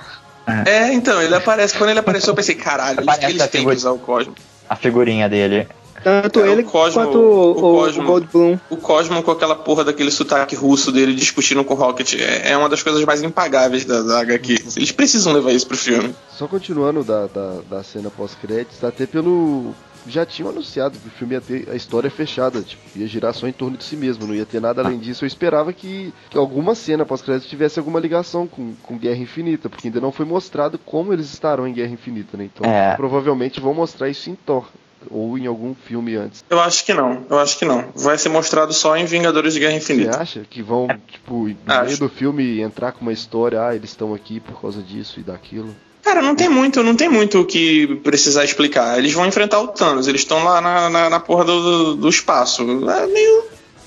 C: É, então, ele aparece. Quando ele apareceu, eu pensei, caralho, eles têm que usar o Cosmo.
A: A figurinha dele.
B: Tanto é, ele o Cosmo, quanto o, o, Cosmo, o Goldblum.
C: O Cosmo com aquela porra daquele sotaque russo dele discutindo com o Rocket é, é uma das coisas mais impagáveis da, da HQ. Eles precisam levar isso pro filme.
D: Só continuando da, da, da cena pós-créditos, até pelo já tinham anunciado que o filme ia ter a história fechada, tipo, ia girar só em torno de si mesmo, não ia ter nada além disso. Eu esperava que, que alguma cena pós-crédito tivesse alguma ligação com, com Guerra Infinita, porque ainda não foi mostrado como eles estarão em Guerra Infinita, né? Então, é. provavelmente vão mostrar isso em Thor ou em algum filme antes?
C: Eu acho que não, eu acho que não. Vai ser mostrado só em Vingadores de Guerra Infinita.
D: Você acha que vão, tipo, no acho. meio do filme entrar com uma história, ah, eles estão aqui por causa disso e daquilo?
C: Cara, não tem muito, não tem muito o que precisar explicar. Eles vão enfrentar o Thanos, eles estão lá na, na, na porra do, do espaço. É meio,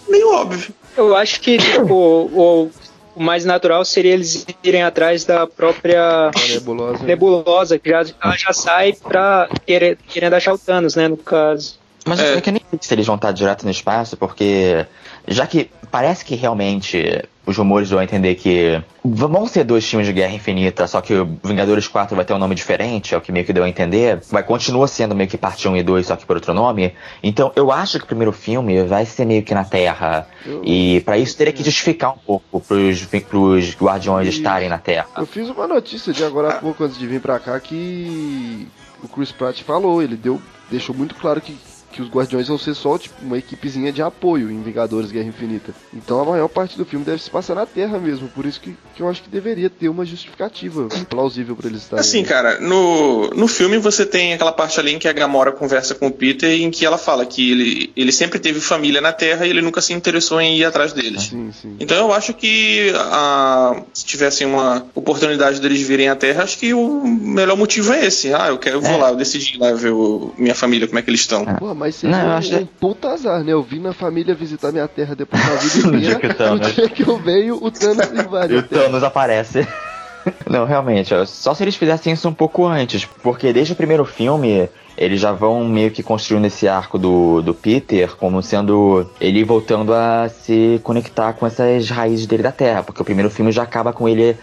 C: meio óbvio.
B: Eu acho que, tipo, o, o mais natural seria eles irem atrás da própria
D: nebulosa,
B: nebulosa que já, ela já sai pra querer, querendo achar o Thanos, né, no caso.
A: Mas é. eu que nem sei se eles vão estar direto no espaço, porque já que parece que realmente os rumores vão entender que vão ser dois filmes de Guerra Infinita, só que o Vingadores 4 vai ter um nome diferente, é o que meio que deu a entender. Vai continua sendo meio que parte 1 e 2, só que por outro nome. Então eu acho que o primeiro filme vai ser meio que na Terra. Eu... E para isso teria que justificar um pouco pros, pros Guardiões e... estarem na Terra.
D: Eu fiz uma notícia de agora há pouco, antes de vir pra cá, que o Chris Pratt falou, ele deu, deixou muito claro que que os Guardiões vão ser só tipo, uma equipezinha de apoio em Vingadores Guerra Infinita. Então a maior parte do filme deve se passar na Terra mesmo, por isso que, que eu acho que deveria ter uma justificativa plausível para eles estarem.
C: Assim, cara, no, no filme você tem aquela parte ali em que a Gamora conversa com o Peter e em que ela fala que ele, ele sempre teve família na Terra e ele nunca se interessou em ir atrás deles.
D: Sim, sim.
C: Então eu acho que a, se tivessem uma oportunidade deles virem à Terra, acho que o melhor motivo é esse. Ah, eu, quero, eu vou é. lá, eu decidi ir lá ver o, minha família, como é que eles estão.
D: Pô, mas seria não, um, acho... um puta azar, né? Eu vim na família visitar minha terra depois da vida inteira. no dia que, o Thanos... no dia que eu venho, o Thanos invadiu.
A: E o Thanos aparece. Não, realmente, só se eles fizessem isso um pouco antes, porque desde o primeiro filme eles já vão meio que construindo esse arco do, do Peter como sendo ele voltando a se conectar com essas raízes dele da Terra, porque o primeiro filme já acaba com ele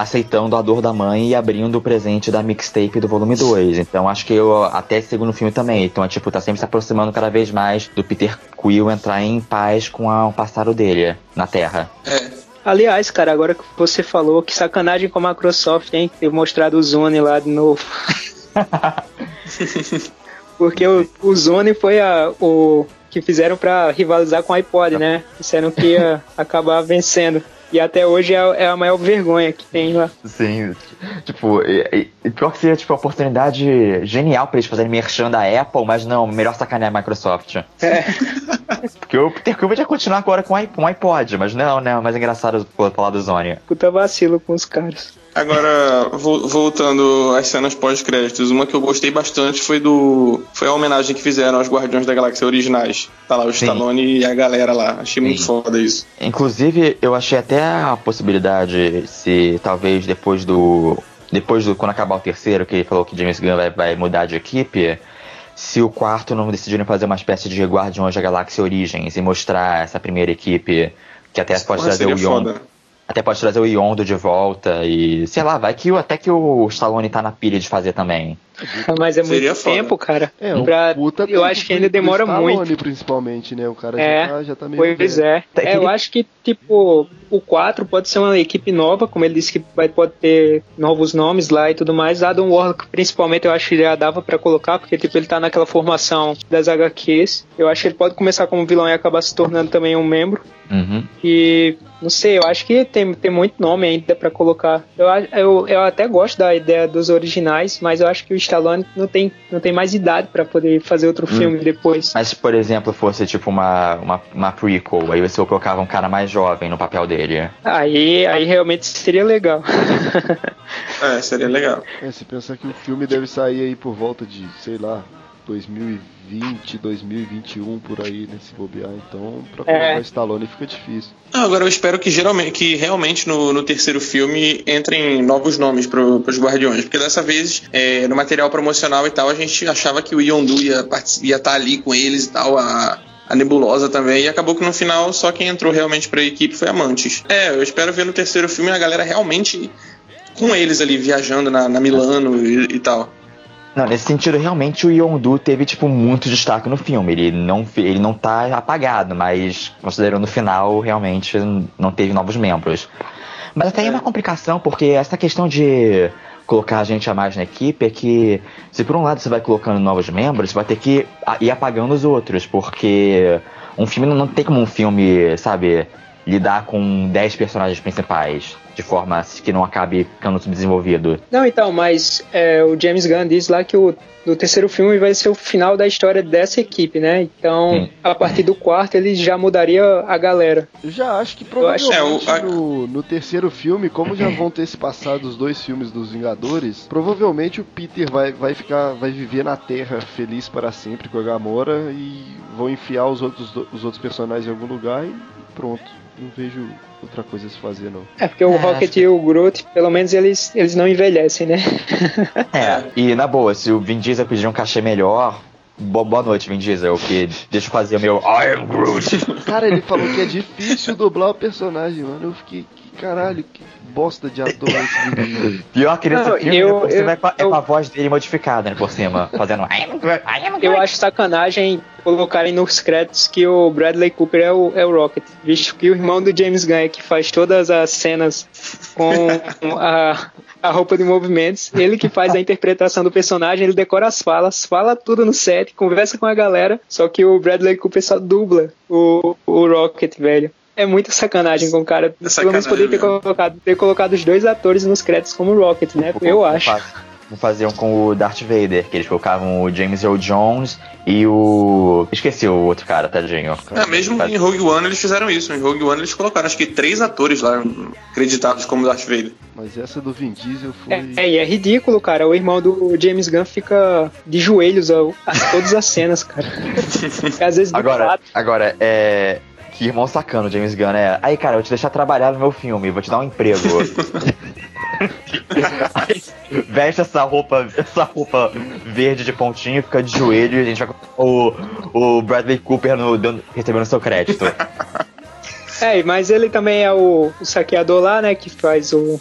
A: aceitando a dor da mãe e abrindo o presente da mixtape do volume 2. Então acho que eu até segundo filme também. Então é tipo, tá sempre se aproximando cada vez mais do Peter Quill entrar em paz com a, o passado dele na Terra.
C: É.
B: Aliás, cara, agora que você falou, que sacanagem com a Microsoft, hein? Ter mostrado o Zone lá de novo. Porque o, o Zone foi a, o que fizeram para rivalizar com o iPod, né? Disseram que ia acabar vencendo. E até hoje é, é a maior vergonha que tem lá.
A: Sim, tipo, e, e, pior que seria tipo, uma oportunidade genial pra eles fazerem merchan da Apple, mas não, melhor sacanear a Microsoft.
B: É.
A: Porque o Peter Quill ia continuar agora com o iPod, mas não, né? Mais engraçado falar do Zônia.
B: Puta vacilo com os caras.
C: Agora, vo- voltando às cenas pós-créditos, uma que eu gostei bastante foi do. Foi a homenagem que fizeram aos Guardiões da Galáxia originais. Tá lá o
A: Sim.
C: Stallone e a galera lá. Achei muito
A: Sim.
C: foda isso.
A: Inclusive, eu achei até a possibilidade, se talvez depois do. Depois do. Quando acabar o terceiro, que ele falou que James Gunn vai, vai mudar de equipe. Se o quarto não decidirem fazer uma espécie de Guardiões da Galáxia Origens e mostrar essa primeira equipe, que até pode trazer o
C: foda.
A: Até pode trazer o Yondo de volta e. Sei lá, vai que até que o Stallone tá na pilha de fazer também.
B: Mas é muito
C: Seria foda.
B: tempo, cara.
D: É, um
B: Pra-
D: puta
B: eu
D: tempo
B: acho que ainda demora
D: Stallone,
B: muito.
D: principalmente, né? O cara
B: É,
D: já, tá, já tá meio.
B: Pois
D: velho.
B: é. É, Eu acho que, tipo, o 4 pode ser uma equipe nova, como ele disse que vai, pode ter novos nomes lá e tudo mais. Adam Warlock, principalmente, eu acho que já dava pra colocar, porque, tipo, ele tá naquela formação das HQs. Eu acho que ele pode começar como vilão e acabar se tornando também um membro.
A: Uhum.
B: E, não sei, eu acho que tem, tem muito nome ainda pra colocar. Eu, eu, eu até gosto da ideia dos originais, mas eu acho que o Stallone não tem, não tem mais idade pra poder fazer outro filme depois.
A: Mas se, por exemplo, fosse tipo uma, uma, uma prequel, aí você colocava um cara mais jovem no papel dele.
B: Aí, aí realmente seria legal.
C: É, seria legal.
D: É, se pensar que o filme deve sair aí por volta de, sei lá, 2020, 2021 por aí nesse bobear. Então, pra
B: É.
D: colocar Stallone fica difícil.
C: Ah, agora eu espero que geralmente que realmente no, no terceiro filme entrem novos nomes para os Guardiões, porque dessa vez é, no material promocional e tal a gente achava que o Yondu ia estar ia tá ali com eles e tal, a, a Nebulosa também, e acabou que no final só quem entrou realmente para a equipe foi a Mantis. É, eu espero ver no terceiro filme a galera realmente com eles ali viajando na, na Milano e, e tal.
A: Não, nesse sentido, realmente o Yondu teve, tipo, muito destaque no filme. Ele não, ele não tá apagado, mas considerando o final, realmente não teve novos membros. Mas até aí é uma complicação, porque essa questão de colocar a gente a mais na equipe é que, se por um lado você vai colocando novos membros, você vai ter que ir apagando os outros, porque um filme não, não tem como um filme, sabe, lidar com 10 personagens principais de forma que não acabe ficando subdesenvolvido.
B: Não, então, mas é, o James Gunn diz lá que o do terceiro filme vai ser o final da história dessa equipe, né? Então,
A: Sim.
B: a partir do quarto ele já mudaria a galera.
D: Eu já acho que
B: Eu acho-
D: provavelmente
C: É, o- a-
D: no, no terceiro filme, como já vão ter se passado os dois filmes dos Vingadores, provavelmente o Peter vai, vai ficar, vai viver na Terra feliz para sempre com a Gamora e vão enfiar os outros, os outros personagens em algum lugar e pronto. Não vejo outra coisa a se fazer não.
B: É, porque o
A: É,
B: Rocket
A: que-
B: e o Groot, pelo menos eles, eles não envelhecem, né?
A: É, e na boa, se o Vin Diesel pedir um cachê melhor, bo- boa noite, Vin Diesel, que deixa eu fazer o meu I am Groot.
D: Cara, ele falou que é difícil dublar o personagem, mano. Eu fiquei, que caralho, que bosta de ator é esse menino.
A: Pior que nesse filme,
B: eu-
A: né, por cima,
B: eu-
A: é, com a, é
B: eu-
A: com a voz dele modificada, né, por cima, fazendo.
B: Eu acho sacanagem colocarem nos créditos que o Bradley Cooper é o, é o Rocket, visto que o irmão do James Gunn é que faz todas as cenas com a, a roupa de movimentos, ele que faz a interpretação do personagem, ele decora as falas, fala tudo no set, conversa com a galera, só que o Bradley Cooper só dubla o, o Rocket, velho. É muita sacanagem com o cara. Pelo menos poderia ter colocado, ter colocado os dois atores nos créditos como Rocket, né? Eu acho.
A: Vou fazer um com o Darth Vader, que eles colocavam o James Earl Jones e o... Esqueci o outro cara, tadinho.
C: É, mesmo em Rogue One eles fizeram isso. Em Rogue One eles colocaram acho que três atores lá acreditados como Darth Vader.
D: Mas essa do Vin Diesel foi.
B: É, é, e é ridículo, cara. O irmão do James Gunn fica de joelhos a, a todas as cenas, cara. Às vezes do
A: Agora,
B: lado.
A: agora, é... Que irmão sacano, James Gunn, é... Aí, cara, eu vou te deixar trabalhar no meu filme, vou te dar um emprego. veste essa roupa, essa roupa verde de pontinho, fica de joelho e a gente vai o, o Bradley Cooper no, dando, recebendo seu crédito.
B: É, mas ele também é o, o saqueador lá, né? Que faz o.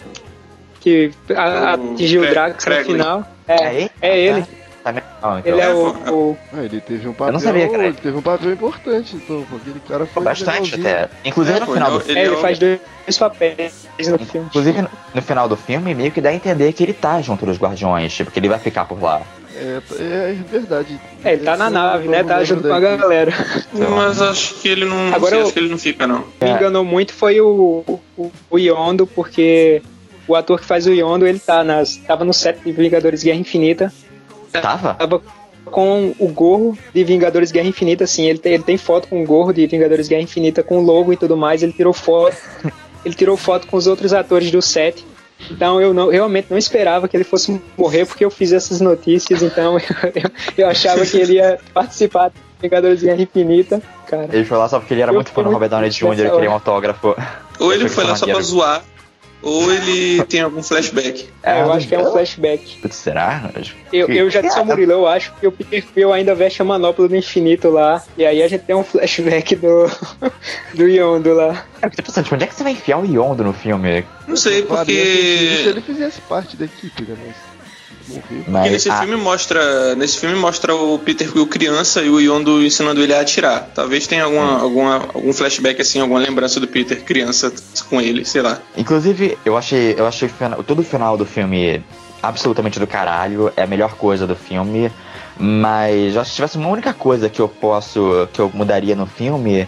B: Que a- atingiu o Drax no final. É,
A: ele?
B: é ele.
A: Tá? Não, então.
B: Ele é o. o-
D: Ah, ele teve um papel.
A: não sabia, cara.
D: ele teve um papel importante, então, porque aquele cara foi
A: Bastante até. Inclusive
C: É,
A: no final
C: não,
A: do
C: ele
B: é, ele
C: é o-
B: faz dois papéis no filme.
A: Inclusive, no- no final do filme, meio que dá a entender que ele tá junto dos Guardiões, tipo, que ele vai ficar por lá.
D: É, é verdade.
B: É, ele tá na nave, né? Tá junto com a galera.
C: Mas acho que ele não.
B: Agora eu-
C: acho que ele não fica, não.
B: Me enganou muito foi o, o, o Yondo, porque o ator que faz o Yondo, ele tá nas, tava no set de Vingadores Guerra Infinita,
A: Tava?
B: tava com o gorro de Vingadores Guerra Infinita, assim, ele tem, ele tem foto com o gorro de Vingadores Guerra Infinita com o logo e tudo mais, ele tirou foto, ele tirou foto com os outros atores do set. Então eu não, realmente não esperava que ele fosse morrer porque eu fiz essas notícias, então eu, eu achava que ele ia participar de Vingadores Guerra Infinita, cara.
A: Ele foi lá só porque ele era
B: Eu
A: muito fã do Robert Downey Jr., ele
B: nessa
A: queria um autógrafo.
C: Ou ele foi lá só pra zoar, ou ele tem algum flashback.
B: É, eu acho que é um flashback.
A: Putz, será?
B: Eu, eu já disse ao Murilo, eu acho que o Peter Quill ainda veste a manopla do infinito lá. E aí a gente tem um flashback do, do Yondo lá.
A: Cara, eu tô pensando, tipo, onde é que você vai enfiar o Yondo no filme?
C: Não sei,
D: sentido se
C: porque.
D: ele fizesse parte da equipe, né? Mas.
C: Porque
A: Mas,
C: nesse
A: ah,
C: filme mostra. Nesse filme mostra o Peter Quill criança e o Yondo ensinando ele a atirar. Talvez tenha alguma, alguma, algum flashback assim, alguma lembrança do Peter criança com ele, sei lá.
A: Inclusive, eu achei, eu achei todo o final do filme absolutamente do caralho, é a melhor coisa do filme. Mas eu acho que se tivesse uma única coisa que eu posso. que eu mudaria no filme,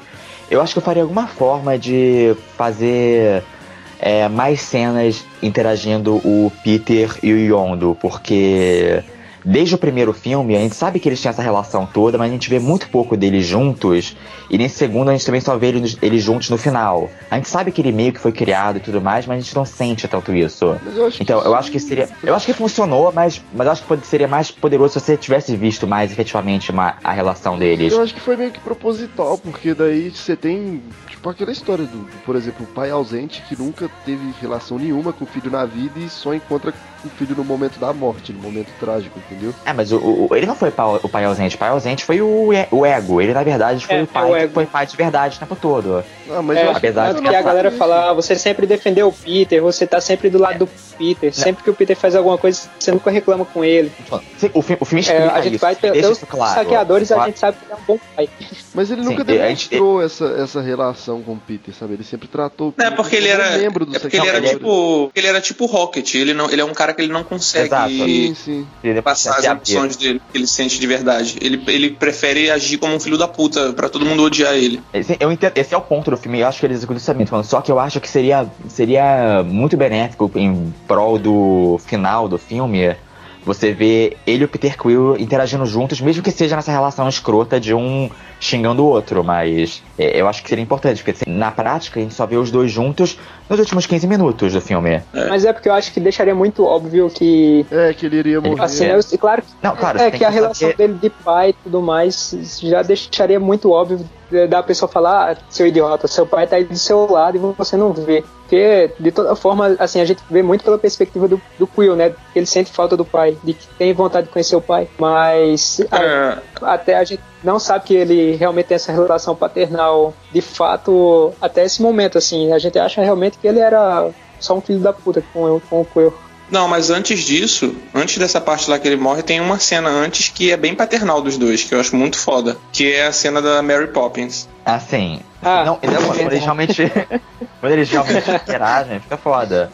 A: eu acho que eu faria alguma forma de fazer é, mais cenas interagindo o Peter e o Yondo, porque desde o primeiro filme a gente sabe que eles tinham essa relação toda, mas a gente vê muito pouco deles juntos, e nesse segundo a gente também só vê eles, eles juntos no final. A gente sabe que ele meio que foi criado e tudo mais, mas a gente não sente tanto isso.
D: Eu
A: Então, eu acho que seria. Eu acho que funcionou, mas, mas eu acho que seria mais poderoso se você tivesse visto mais efetivamente uma- a relação deles.
D: Eu acho que foi meio que proposital, porque daí você tem, tipo, aquela história do, do, por exemplo, o pai ausente que nunca teve relação nenhuma com o filho na vida e só encontra o filho no momento da morte, no momento trágico, entendeu?
A: É, mas o, o- ele não foi pa- o pai ausente. O pai ausente foi o, o ego. Ele, na verdade, foi
B: É,
A: o pai
B: é o
A: que
B: ego.
A: foi pai de verdade o tempo todo.
D: Ah, mas
B: É,
A: apesar de
B: tanto
A: que
B: a
A: essa-
B: galera fala, ah, você sempre defendeu o Peter, você tá sempre do lado do Peter. Sempre que o Peter faz alguma coisa, você nunca reclama com ele.
A: Sim, O, fi- o filme
B: É,
A: explica
B: a gente
A: isso.
B: vai pelos
A: isso claro.
B: saqueadores, a
A: Eu-
B: gente sabe que ele é um bom pai.
D: Mas ele
A: Sim,
D: nunca
A: a gente-
D: demonstrou essa, essa relação com o Peter, sabe? Ele sempre tratou o
C: É porque ele
D: como
C: era.
D: membro do
C: É porque ele era tipo. Ele era tipo Rocket. Ele, não, ele é um cara que ele não consegue
A: Exato.
D: Sim, sim.
C: passar as emoções dele, que ele sente de verdade. Ele, ele prefere agir como um filho da puta, pra todo mundo odiar ele.
A: Esse, eu entendo- esse é o ponto do filme, eu acho que eles executam isso só que eu acho que seria, seria muito benéfico em prol do final do filme você ver ele e o Peter Quill interagindo juntos, mesmo que seja nessa relação escrota de um xingando o outro, mas é, eu acho que seria importante, porque assim, na prática a gente só vê os dois juntos nos últimos 15 minutos do filme.
B: Mas é porque eu acho que deixaria muito óbvio que.
D: É, que ele iria morrer.
B: Assim, eu, e claro que
A: Não, claro,
B: é
A: tem
B: que a
A: que
B: relação
A: saber-
B: dele de pai e tudo mais já deixaria muito óbvio de- da pessoa falar, ah, seu idiota, seu pai tá aí do seu lado e você não vê. Porque, de toda forma, assim, a gente vê muito pela perspectiva do, do Quill, né? Que ele sente falta do pai, de que tem vontade de conhecer o pai. Mas a-
C: É,
B: até a gente não sabe que ele realmente tem essa relação paternal de fato até esse momento, assim. A gente acha realmente que ele era só um filho da puta com, com o Quill.
C: Não, mas antes disso, antes dessa parte lá que ele morre, tem uma cena antes que é bem paternal dos dois, que eu acho muito foda. Que é a cena da Mary Poppins.
A: Assim,
B: Ah,
A: não, não, quando eles realmente. quando eles realmente interagem, fica foda.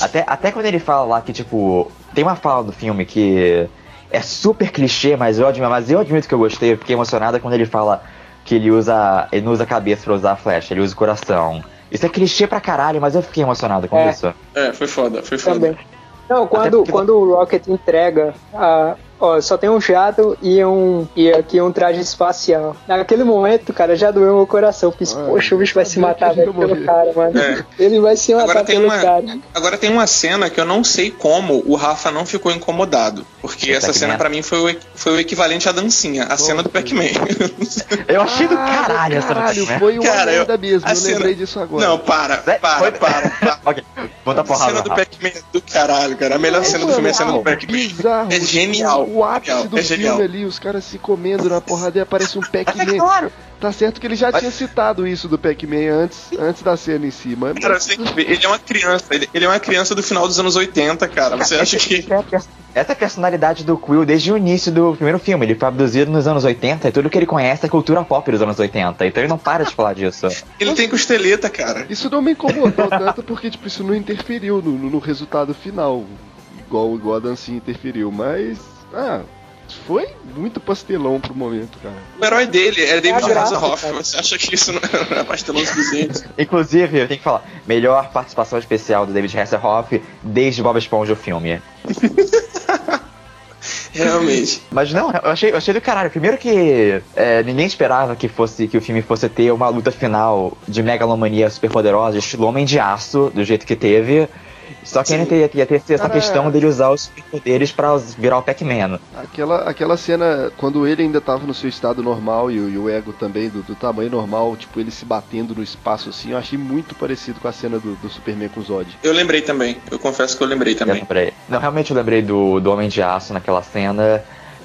A: Até, até quando ele fala lá que, tipo, tem uma fala do filme que é super clichê, mas eu admito, mas eu admito que eu gostei, eu fiquei emocionada quando ele fala que ele usa. Ele não usa a cabeça pra usar a flecha, ele usa o coração. Isso é clichê pra caralho, mas eu fiquei emocionado com
B: É.
A: isso.
C: É, foi foda, foi foda.
B: Também. Não, quando,
A: porque-
B: quando o Rocket entrega a, ó, só tem um jato e um e aqui um traje espacial. Naquele momento, cara, já doeu meu coração. Eu pensei, poxa, o bicho vai se matar velho, pelo
D: morrer.
B: cara, mano.
C: É.
B: Ele vai se matar
C: Agora tem
B: pelo
C: uma-
B: cara.
C: Agora tem uma cena que eu não sei como o Rafa não ficou incomodado. Porque essa
A: Pac-Man.
C: cena pra mim foi o, foi o equivalente à dancinha, a cena do Pac-Man.
A: Eu achei do caralho essa
D: Caralho,
A: Pac-Man.
D: foi uma
C: Cara, eu-
D: mesmo, eu
C: cena-
D: lembrei disso agora.
C: Não, para,
A: Né?
C: para,
A: Foi-
C: para. para.
A: ok, bota a
C: A
A: porrada.
C: cena do. Pac-Man é do caralho, cara. A melhor cena do filme é a cena do Pac-Man.
D: Bizarro.
C: É genial.
D: O, ápice do
C: é
D: filme
C: genial.
D: ali, os caras se comendo na porrada e aparece um Pac-Man.
A: claro.
D: Tá certo que ele já
A: Mas-
D: tinha citado isso do Pac-Man antes, antes da cena em si, mas.
C: Cara, você tem que ver, ele é uma criança, ele, ele é uma criança do final dos anos 80, cara. Você acha
A: Essa-
C: que.
A: essa é a pers- Essa é personalidade do Quill desde o início do primeiro filme. Ele foi abduzido nos anos 80 e tudo que ele conhece é cultura pop dos anos 80. Então ele não para de falar disso.
C: Ele tem costeleta, cara.
D: Isso não me incomodou tanto porque, tipo, isso não interferiu no, no- no resultado final. Igual, igual a dancinha interferiu, mas. Ah, foi muito pastelão pro momento, cara.
C: O herói dele é David
B: É graça,
C: Hasselhoff. Você acha que isso não é pastelão suficiente?
A: Inclusive, eu tenho que falar, melhor participação especial do David Hasselhoff desde Bob Esponja o filme.
C: Realmente.
A: Mas não, eu achei, eu achei do caralho. Primeiro que é, ninguém esperava que fosse que o filme fosse ter uma luta final de megalomania super poderosa, estilo Homem de Aço, do jeito que teve. Só que ainda ia ter, ia ter essa
D: Cara,
A: questão dele usar os superpoderes pra os- virar o Pac-Man.
D: Aquela, aquela cena, quando ele ainda tava no seu estado normal e, o- e o ego também do, do tamanho normal, tipo, ele se batendo no espaço assim, eu achei muito parecido com a cena do, do Superman com o Zod.
C: Eu lembrei também. Eu confesso que eu lembrei
A: Eu
C: também.
A: lembrei. Não, realmente eu lembrei do, do Homem de Aço naquela cena.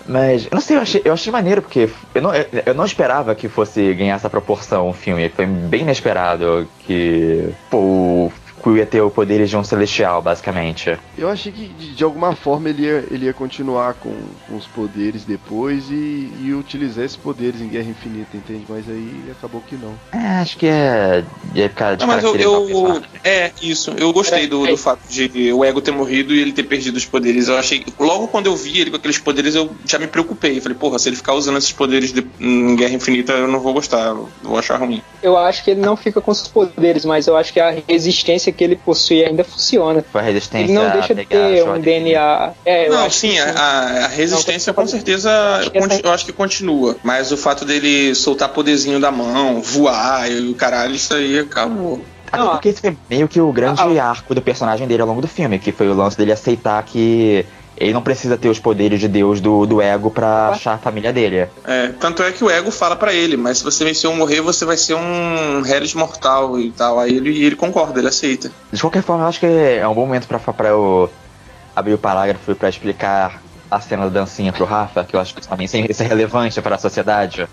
A: Mas, eu não sei, eu achei, eu achei maneiro, porque eu não, eu, eu não esperava que fosse ganhar essa proporção o filme. Foi bem inesperado que, pô, Quill ia ter o poderes de um celestial, basicamente.
D: Eu achei que de, alguma forma ele ia, ele ia continuar com, com os poderes depois e, e utilizar esses poderes em Guerra Infinita, entende? Mas aí acabou que não.
A: É, acho que é. Ia ficar de
C: Não, mas eu, eu-. É, isso. Eu gostei do, do fato de o ego ter morrido e ele ter perdido os poderes. Eu achei. Logo quando eu vi ele com aqueles poderes, eu já me preocupei. Falei, porra, se ele ficar usando esses poderes de- em Guerra Infinita, eu não vou gostar. Eu vou achar ruim.
B: Eu acho que ele não fica com os poderes, mas eu acho que a resistência que ele possui ainda funciona.
A: A resistência
B: Ele não deixa de ter um DNA. É, eu
C: Não,
B: acho
C: sim,
B: que
C: a, a- a resistência
B: Não,
C: com
B: pode-
C: certeza
B: essa-
C: eu acho que continua. Mas o fato dele soltar poderzinho da mão, voar e o caralho, isso aí acabou.
A: Até
B: Não,
A: porque esse foi meio que o grande
B: Ah,
A: arco do personagem dele ao longo do filme, que foi o lance dele aceitar que ele não precisa ter os poderes de Deus do, do ego pra achar a família dele.
C: É, tanto é que o ego fala pra ele, mas se você vencer ou morrer, você vai ser um Harris mortal e tal. Aí ele, ele concorda, ele aceita.
A: De qualquer forma, eu acho que é um bom momento pra, pra eu abrir o parágrafo pra explicar a cena da dancinha pro Rafa, que eu acho que também isso é relevante para a sociedade.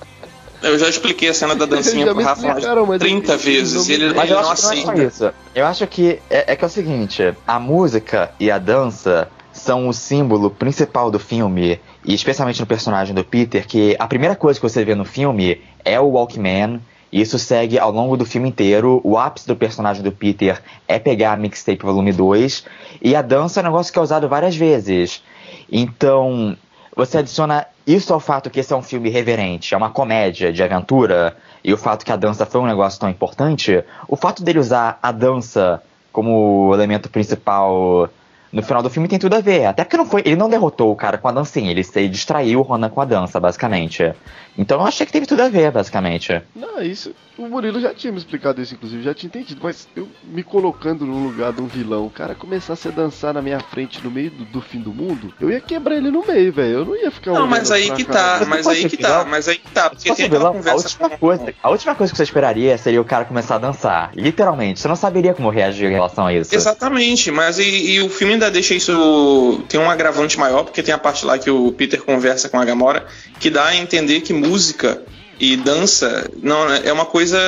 C: Eu já expliquei a cena da dancinha pro Rafa umas
D: explicaram, mas
C: 30
D: eu-
C: vezes. Ele,
A: Mas
C: ele
A: eu
C: não
A: que não é
C: aceita.
A: isso. Eu acho que é, é que é o seguinte, a música e a dança são o símbolo principal do filme, e especialmente no personagem do Peter, que a primeira coisa que você vê no filme é o Walkman, e isso segue ao longo do filme inteiro. O ápice do personagem do Peter é pegar a mixtape volume 2, e a dança é um negócio que é usado várias vezes. Então, você adiciona isso ao fato que esse é um filme reverente, é uma comédia de aventura, e o fato que a dança foi um negócio tão importante, o fato dele usar a dança como elemento principal no final do filme tem tudo a ver. Até porque não foi, ele não derrotou o cara com a dancinha, ele se distraiu o Ronan com a dança, basicamente. Então eu achei que teve tudo a ver, basicamente.
D: Não, isso. O Murilo já tinha me explicado isso, inclusive, já tinha entendido, mas eu me colocando no lugar de um vilão, o cara começasse a dançar na minha frente no meio do, do fim do mundo, eu ia quebrar ele no meio, velho. Eu não ia ficar
C: Não, mas aí que
D: cara
C: tá, mas aí que
A: vilão,
C: tá, mas aí que tá. Porque tem aquela
A: vilão, a
C: conversa
A: última,
C: com-
A: coisa, a última coisa que você esperaria seria o cara começar a dançar. Literalmente, você não saberia como reagir em relação a isso.
C: Exatamente, mas e, e o filme ainda deixa isso. Tem um agravante maior, porque tem a parte lá que o Peter conversa com a Gamora, que dá a entender que música e dança não é uma coisa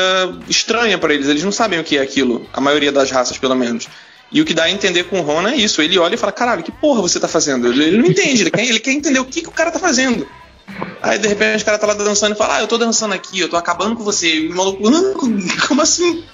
C: estranha pra eles. Eles não sabem o que é aquilo, a maioria das raças, pelo menos. E o que dá a entender com o Ronan é isso. Ele olha e fala: caralho, que porra você tá fazendo? Ele, não entende, ele quer, ele quer entender o que, que o cara tá fazendo. Aí de repente o cara tá lá dançando e fala: Ah, eu tô dançando aqui, eu tô acabando com você. E o maluco, "Ah, como assim?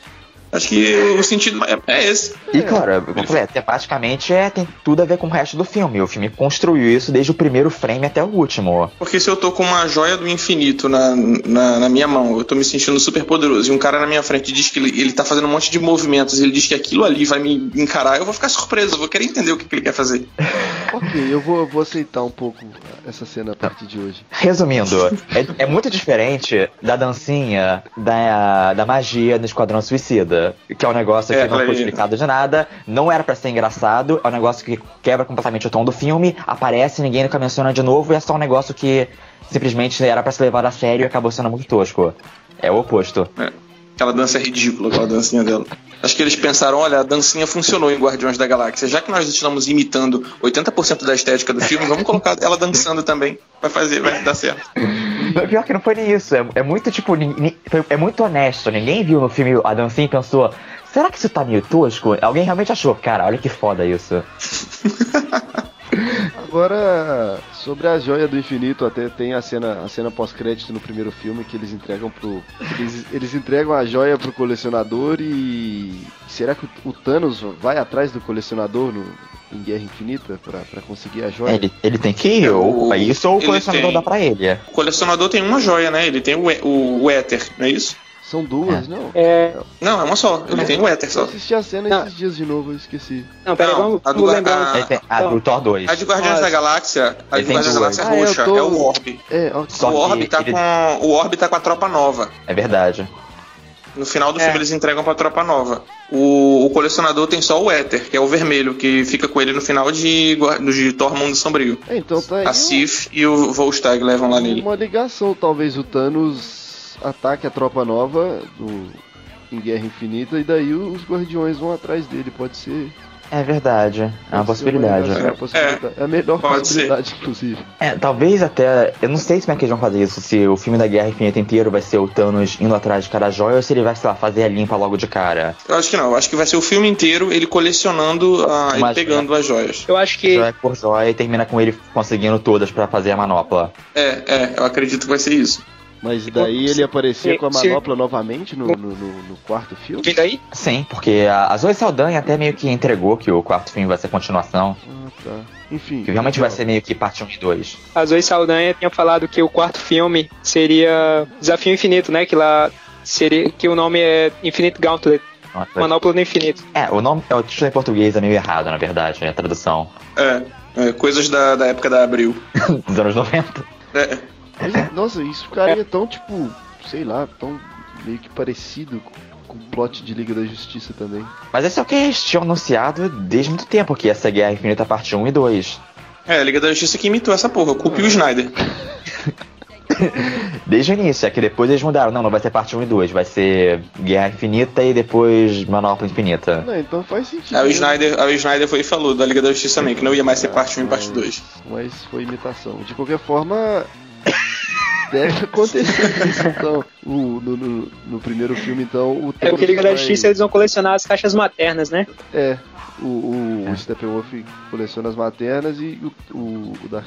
C: Acho que o sentido é, é esse.
A: E claro, como eu falei, tematicamente é, tem tudo a ver com o resto do filme. O filme construiu isso desde o primeiro frame até o último.
C: Porque se eu tô com uma joia do infinito na, na, na minha mão, eu tô me sentindo super poderoso, e um cara na minha frente diz que ele, ele tá fazendo um monte de movimentos, ele diz que aquilo ali vai me encarar, eu vou ficar surpreso, eu vou querer entender o que, que ele quer fazer.
D: ok, eu vou, vou aceitar um pouco essa cena a partir de hoje.
A: Resumindo, é, é muito diferente da dancinha da, da magia no Esquadrão Suicida, que é um negócio que
C: É,
A: não foi explicado de nada, não era pra ser engraçado, é um negócio que quebra completamente o tom do filme, aparece, ninguém nunca menciona de novo, e é só um negócio que simplesmente era pra ser levado a sério e acabou sendo muito tosco. É o oposto.
C: Aquela dança é ridícula, aquela dancinha dela. Acho que eles pensaram, olha, a dancinha funcionou em Guardiões da Galáxia. Já que nós estamos imitando 80% da estética do filme, vamos colocar ela dançando também. Vai fazer, vai dar certo.
A: Pior que não foi nem isso, é, é muito tipo, foi- é muito honesto, ninguém viu no filme a dancinha e pensou, será que isso tá meio tosco? Alguém realmente achou, cara, olha que foda isso.
D: Agora, sobre a joia do infinito, até tem a cena, a cena pós-crédito no primeiro filme que eles entregam pro. Eles, eles entregam a joia pro colecionador e. Será que o, Thanos vai atrás do colecionador no, em Guerra Infinita pra, pra conseguir a joia?
A: Ele, ele tem que ir,
C: É,
A: ou
C: o-
A: é isso ou o colecionador
C: tem-
A: dá pra ele.
C: O colecionador tem uma joia, né? Ele tem o, é- o, o éter, não é isso?
D: São duas, não?
B: É,
C: Não, é uma só. Ele tem o éter
D: Eu
C: só.
D: assisti a cena
B: Não.
D: esses dias de novo, eu esqueci.
B: não, peraí,
C: Não,
B: vamos,
C: a do
B: lembrar.
C: a-
A: a do Thor 2.
C: A de Guardiões
B: Nossa.
C: da Galáxia, a de Guardiões da. Galáxia
D: Ah, eu
C: roxa
D: tô-
C: é o Orb.
D: É,
A: Só
C: o Orb tá
A: ele-
C: com. O Orb tá com a tropa nova.
A: É verdade.
C: No final do
B: É.
C: filme eles entregam pra tropa nova. O, o colecionador tem só o éter, que é o vermelho, que fica com ele no final de, de Thor Mundo Sombrio.
D: é, então tá aí.
C: A Sif e o Volstagg levam lá nele.
D: Uma ligação, talvez o Thanos ataque a tropa nova do, em Guerra Infinita e daí os Guardiões vão atrás dele, pode ser.
A: É verdade. É uma
D: pode ser
A: possibilidade.
D: ligação, é uma possibilidade. É a melhor possibilidade, inclusive.
A: É, talvez até. Eu não sei como é que eles vão fazer isso. Se o filme da Guerra Infinita inteiro vai ser o Thanos indo atrás de cada joia ou se ele vai, sei lá, fazer a limpa logo de cara.
C: Eu acho que não, eu acho que vai ser o filme inteiro ele colecionando, a, ele
A: Mas-
C: pegando as joias.
B: Eu acho que
A: Joia por joia e termina com ele conseguindo todas pra fazer a manopla.
C: É, é, eu acredito que vai ser isso.
D: Mas daí ele aparecia
B: Se-
D: com a
B: se-
D: manopla novamente no, no, no- no quarto filme?
B: Vindo aí?
A: Sim, porque a, Zoe Saldanha até meio que entregou que o quarto filme vai ser continuação.
D: Ah, tá. Enfim.
A: Que realmente vai ser meio que parte 1 e 2.
B: A Zoe Saldanha tinha falado que o quarto filme seria Desafio Infinito, né? Que lá seria que o nome é Infinite Gauntlet,
A: Nossa,
B: Manopla do Infinito.
A: É, o nome, é, o título em português é meio errado, na verdade, a tradução
C: É, é, coisas da, da época da Abril.
A: dos anos 90.
C: É,
D: Mas, nossa, isso ficaria tão, tipo, sei lá, tão meio que parecido com, o plot de Liga da Justiça também.
A: Mas esse é o que eles tinham anunciado desde muito tempo, que ia ser Guerra Infinita parte 1 e 2.
C: é, a Liga da Justiça que imitou essa porra, culpe o Snyder.
A: Desde o início, é que depois eles mudaram. Não, não vai ser parte 1 e 2, vai ser Guerra Infinita e depois Manopla Infinita.
D: Não, então faz sentido.
C: Aí o
D: né?
C: Snyder, aí o Snyder foi e falou da Liga da Justiça também, que não ia mais ser parte 1 e parte 2.
D: Mas foi imitação. De qualquer forma, deve acontecer isso, então. O, no, no, no primeiro filme, então, o
B: É porque Liga da Justiça eles vão colecionar as caixas maternas, né?
D: É, o, o,
A: É.
D: o Steppenwolf coleciona as maternas e o, o, o Dark,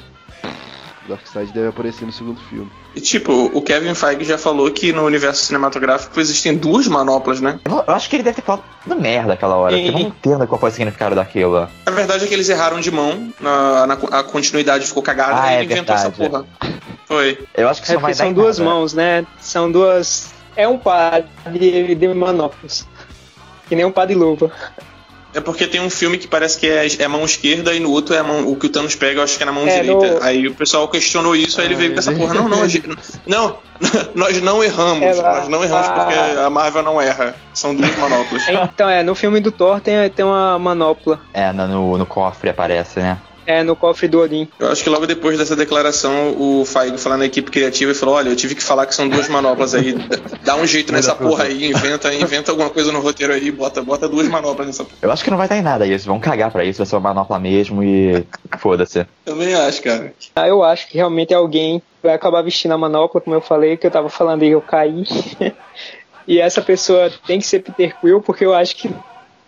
D: Darkseid deve aparecer no segundo filme.
C: E tipo, o Kevin Feige já falou que no universo cinematográfico existem duas manoplas, né?
A: Eu, eu acho que ele deve ter falado merda aquela hora, porque eu não entendo qual foi o significado daquilo.
C: A verdade é que eles erraram de mão, na, na- a continuidade ficou cagada
A: Ah,
C: e
A: é
C: ele inventou essa
A: verdade.
C: porra. Foi.
A: Eu acho que isso
B: É
A: dar
B: são duas
A: nada.
B: mãos, né? São duas. É um par de, de manoplas. Que nem um par de luva.
C: É porque tem um filme que parece que é, é mão esquerda e no outro é a mão, o que o Thanos pega, eu acho que é na mão
B: É,
C: direita.
B: no-
C: Aí o pessoal questionou isso, aí ele
D: Ah,
C: veio com essa
D: ele-
C: porra. Não, não, não, nós não erramos.
B: Ela-
C: Nós não erramos
B: ah.
C: porque a Marvel não erra. São duas manoplas.
B: Então, é, no filme do Thor tem, tem uma manopla.
A: É, no, no cofre aparece, né?
B: É, no cofre do Odin.
C: Eu acho que logo depois dessa declaração, o Feige foi lá na equipe criativa e falou: Olha, eu tive que falar que são duas manoplas aí. Dá um jeito nessa porra aí, inventa, inventa alguma coisa no roteiro aí, bota, bota duas manoplas nessa porra.
A: Eu acho que não vai dar em nada isso, vão cagar pra isso, vai ser uma manopla mesmo e foda-se.
C: Também acho, cara.
B: Ah, eu acho que realmente alguém vai acabar vestindo a manopla, como eu falei, que eu tava falando e eu caí. e essa pessoa tem que ser Peter Quill, porque eu acho que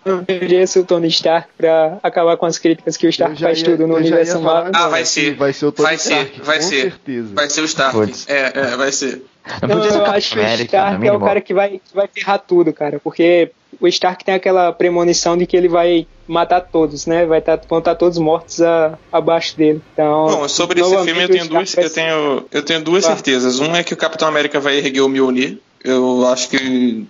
B: não deveria ser o Tony Stark pra acabar com as críticas que o Stark faz
D: ia-
B: tudo no universo
D: falar
B: Marvel.
C: Ah, vai ser.
D: Vai ser o Tony
C: Vai ser,
D: Stark,
C: vai
D: com
C: ser.
D: certeza.
C: Vai ser o Stark. É, é, vai ser.
A: Não,
B: Não,
A: podia ser o
B: eu
A: Capitão
B: acho que o Stark é o cara que vai, que vai ferrar tudo, cara. Porque o Stark tem aquela premonição de que ele vai matar todos, né? Vai tá, vão estar todos mortos a- abaixo dele. Então,
C: Bom, sobre esse filme eu tenho duas, eu tenho, eu tenho duas certezas. Um é que o Capitão América vai erguer o Mjolnir. Eu acho que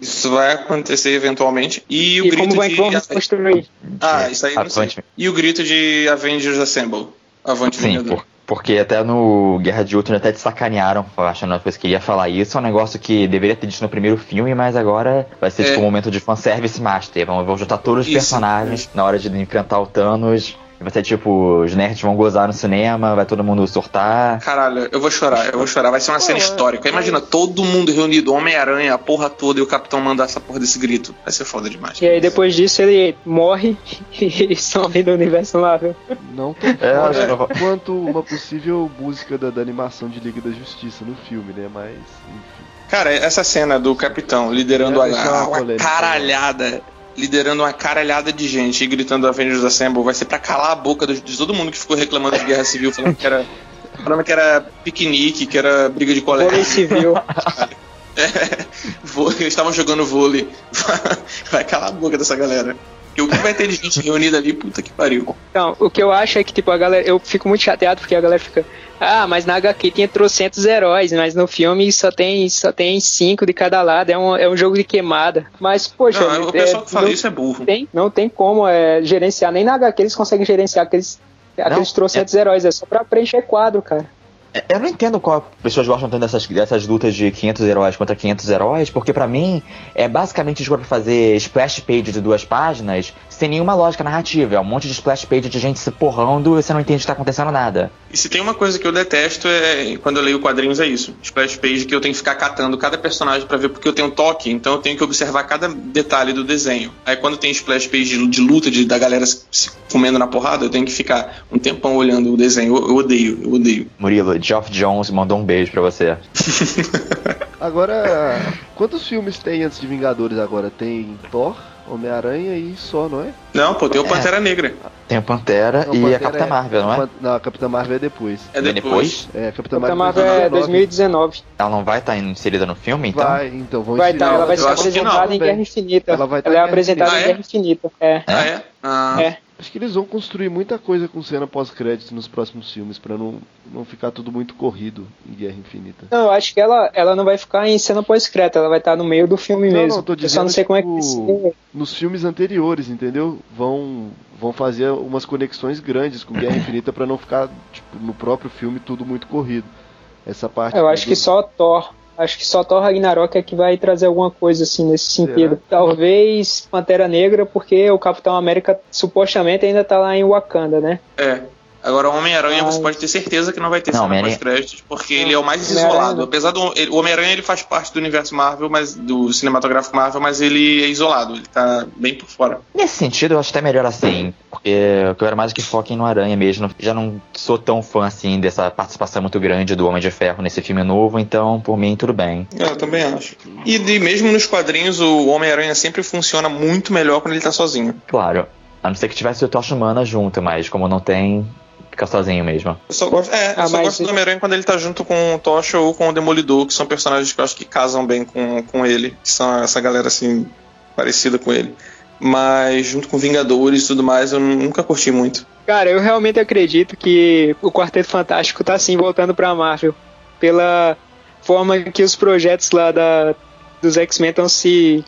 C: Isso vai acontecer eventualmente. E o
B: E
C: grito
B: como vai
C: de.
B: vamos construir?
C: Ah, isso aí eu não sei.
A: Avante.
C: E o grito de Avengers Assemble. Avante
A: Sim,
C: Vingador.
A: por- porque até no Guerra de Ultron até te sacanearam, achando depois que ia falar isso. É um negócio que deveria ter dito no primeiro filme, mas agora vai ser
C: É.
A: tipo um momento de fanservice master. Vão, vão juntar todos os
C: Isso,
A: personagens na hora de enfrentar o Thanos. Vai ser tipo, os nerds vão gozar no cinema, vai todo mundo surtar.
C: Caralho, eu vou chorar, eu vou chorar. Vai ser uma cena
D: Ué,
C: histórica. Imagina todo mundo reunido, Homem-Aranha, a porra toda, e o Capitão mandar essa porra desse grito. Vai ser foda demais.
B: E aí depois disso ele morre e some do universo Marvel.
D: Não tão
A: É, acho que eu
D: fora
A: vou-
D: quanto uma possível música da, da animação de Liga da Justiça no filme, né? Mas, enfim.
C: Cara, essa cena do Capitão liderando
D: É, é uma
C: a, uma
D: polêmica.
C: caralhada, liderando uma caralhada de gente e gritando Avengers Assemble, vai ser pra calar a boca de, todo mundo que ficou reclamando de guerra civil, falando que era. Falando que era piquenique, que era briga de
B: Vôlei
C: colégio.
B: civil.
C: É, vôlei, eles estavam jogando vôlei. Vai calar a boca dessa galera. Porque o que vai ter de gente reunida ali, puta que pariu.
B: Então, o que eu acho é que, tipo, a galera. Eu fico muito chateado porque a galera fica. Ah, mas na HQ tinha trocentos heróis, mas no filme só tem, só tem cinco de cada lado. É um, é um jogo de queimada. Mas, poxa.
C: Não, o pessoal que fala
B: não
C: isso é burro.
B: tem, não tem como é, gerenciar. Nem na HQ eles conseguem gerenciar aqueles, aqueles trocentos heróis. É só pra preencher quadro, cara.
A: É, Eu não entendo qual pessoas gostam tanto dessas, dessas lutas de 500 heróis contra 500 heróis, porque pra mim é basicamente jogo pra fazer splash page de duas páginas sem nenhuma lógica narrativa. É um monte de splash page de gente se porrando e você não entende que tá acontecendo nada.
C: E se tem uma coisa que eu detesto é quando eu leio quadrinhos é isso. Splash page que eu tenho que ficar catando cada personagem pra ver porque eu tenho toque, então eu tenho que observar cada detalhe do desenho. Aí quando tem splash page de, de luta de, da galera se, comendo na porrada, eu tenho que ficar um tempão olhando o desenho. Eu, eu odeio, eu odeio.
A: Murilo, Geoff Jones mandou um beijo pra você.
D: Agora, quantos filmes tem antes de Vingadores agora? Tem Thor, Homem-Aranha e só, não é?
C: Não, pô, tem o Pantera Negra.
A: Tem o Pantera
D: Não,
A: e
D: Pantera
A: a Capitã
D: é-
A: Marvel, não é?
D: Não, a Capitã Marvel é depois.
C: É depois.
D: É, a Capitã,
B: Capitã
D: Marvel,
B: Marvel é
D: 2019.
B: 2019.
A: Ela não vai estar inserida no filme, então?
D: Vai, então vão
B: Vai
D: enfiar
B: tá, ela vai
C: eu
B: ser apresentada em. Guerra Infinita.
D: Ela vai tá
B: Ela é apresentada em Guerra Infinita. É.
C: Ah, é? Ah,
B: É.
D: Acho que eles vão construir muita coisa com cena pós-crédito nos próximos filmes, pra não, não ficar tudo muito corrido em Guerra Infinita.
B: Não, eu acho que ela, ela não vai ficar em cena pós-crédito, ela vai estar no meio do filme
D: Não,
B: mesmo.
D: não, tô
B: eu só
D: dizendo,
B: não sei como é que
D: tipo. Nos filmes anteriores, entendeu? Vão, vão fazer umas conexões grandes com Guerra Infinita pra não ficar tipo, no próprio filme tudo muito corrido. Essa parte.
B: Eu acho
D: do-
B: que só Thor. Acho que só Thor Ragnarok é que vai trazer alguma coisa assim nesse sentido. Talvez Pantera Negra, porque o Capitão América supostamente ainda tá lá em Wakanda, né?
C: É. Agora, o Homem-Aranha,
B: Ah.
C: você pode ter certeza que não vai ter
A: Não,
C: cena pós-créditos, porque ele é o mais isolado.
B: não.
C: Apesar do. ele- o Homem-Aranha ele faz parte do universo Marvel, mas do cinematográfico Marvel, mas ele é isolado, ele tá bem por fora.
A: Nesse sentido, eu acho até melhor assim, porque eu quero mais que foquem no Aranha mesmo. Já não sou tão fã assim dessa participação muito grande do Homem de Ferro nesse filme novo, então por mim tudo bem.
C: É, Eu também acho. E de- mesmo nos quadrinhos, o Homem-Aranha sempre funciona muito melhor quando ele tá sozinho.
A: Claro, a não ser que tivesse o Tocha Humana junto, mas como não tem, fica sozinho mesmo.
C: Eu só gosto, é,
B: Ah,
C: eu só gosto do Homem-Aranha quando ele tá junto com o Tocha ou com o Demolidor, que são personagens que eu acho que casam bem com, com ele, que são essa galera assim, parecida com ele. Mas junto com Vingadores e tudo mais, eu nunca curti muito.
B: Cara, eu realmente acredito que o Quarteto Fantástico tá sim voltando pra Marvel. Pela forma que os projetos lá da, dos X-Men estão se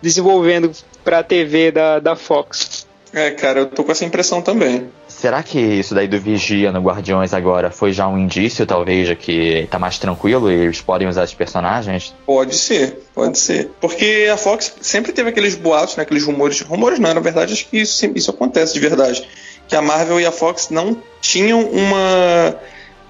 B: desenvolvendo pra TV da, da Fox.
C: É, cara, eu tô com essa impressão também.
A: Será que isso daí do Vigia no Guardiões agora foi já um indício, talvez, de que tá mais tranquilo e eles podem usar esses personagens?
C: Pode ser, pode ser. Porque a Fox sempre teve aqueles boatos, né, aqueles rumores. Rumores não, na verdade, acho que isso, isso acontece de verdade. Que a Marvel e a Fox não tinham uma.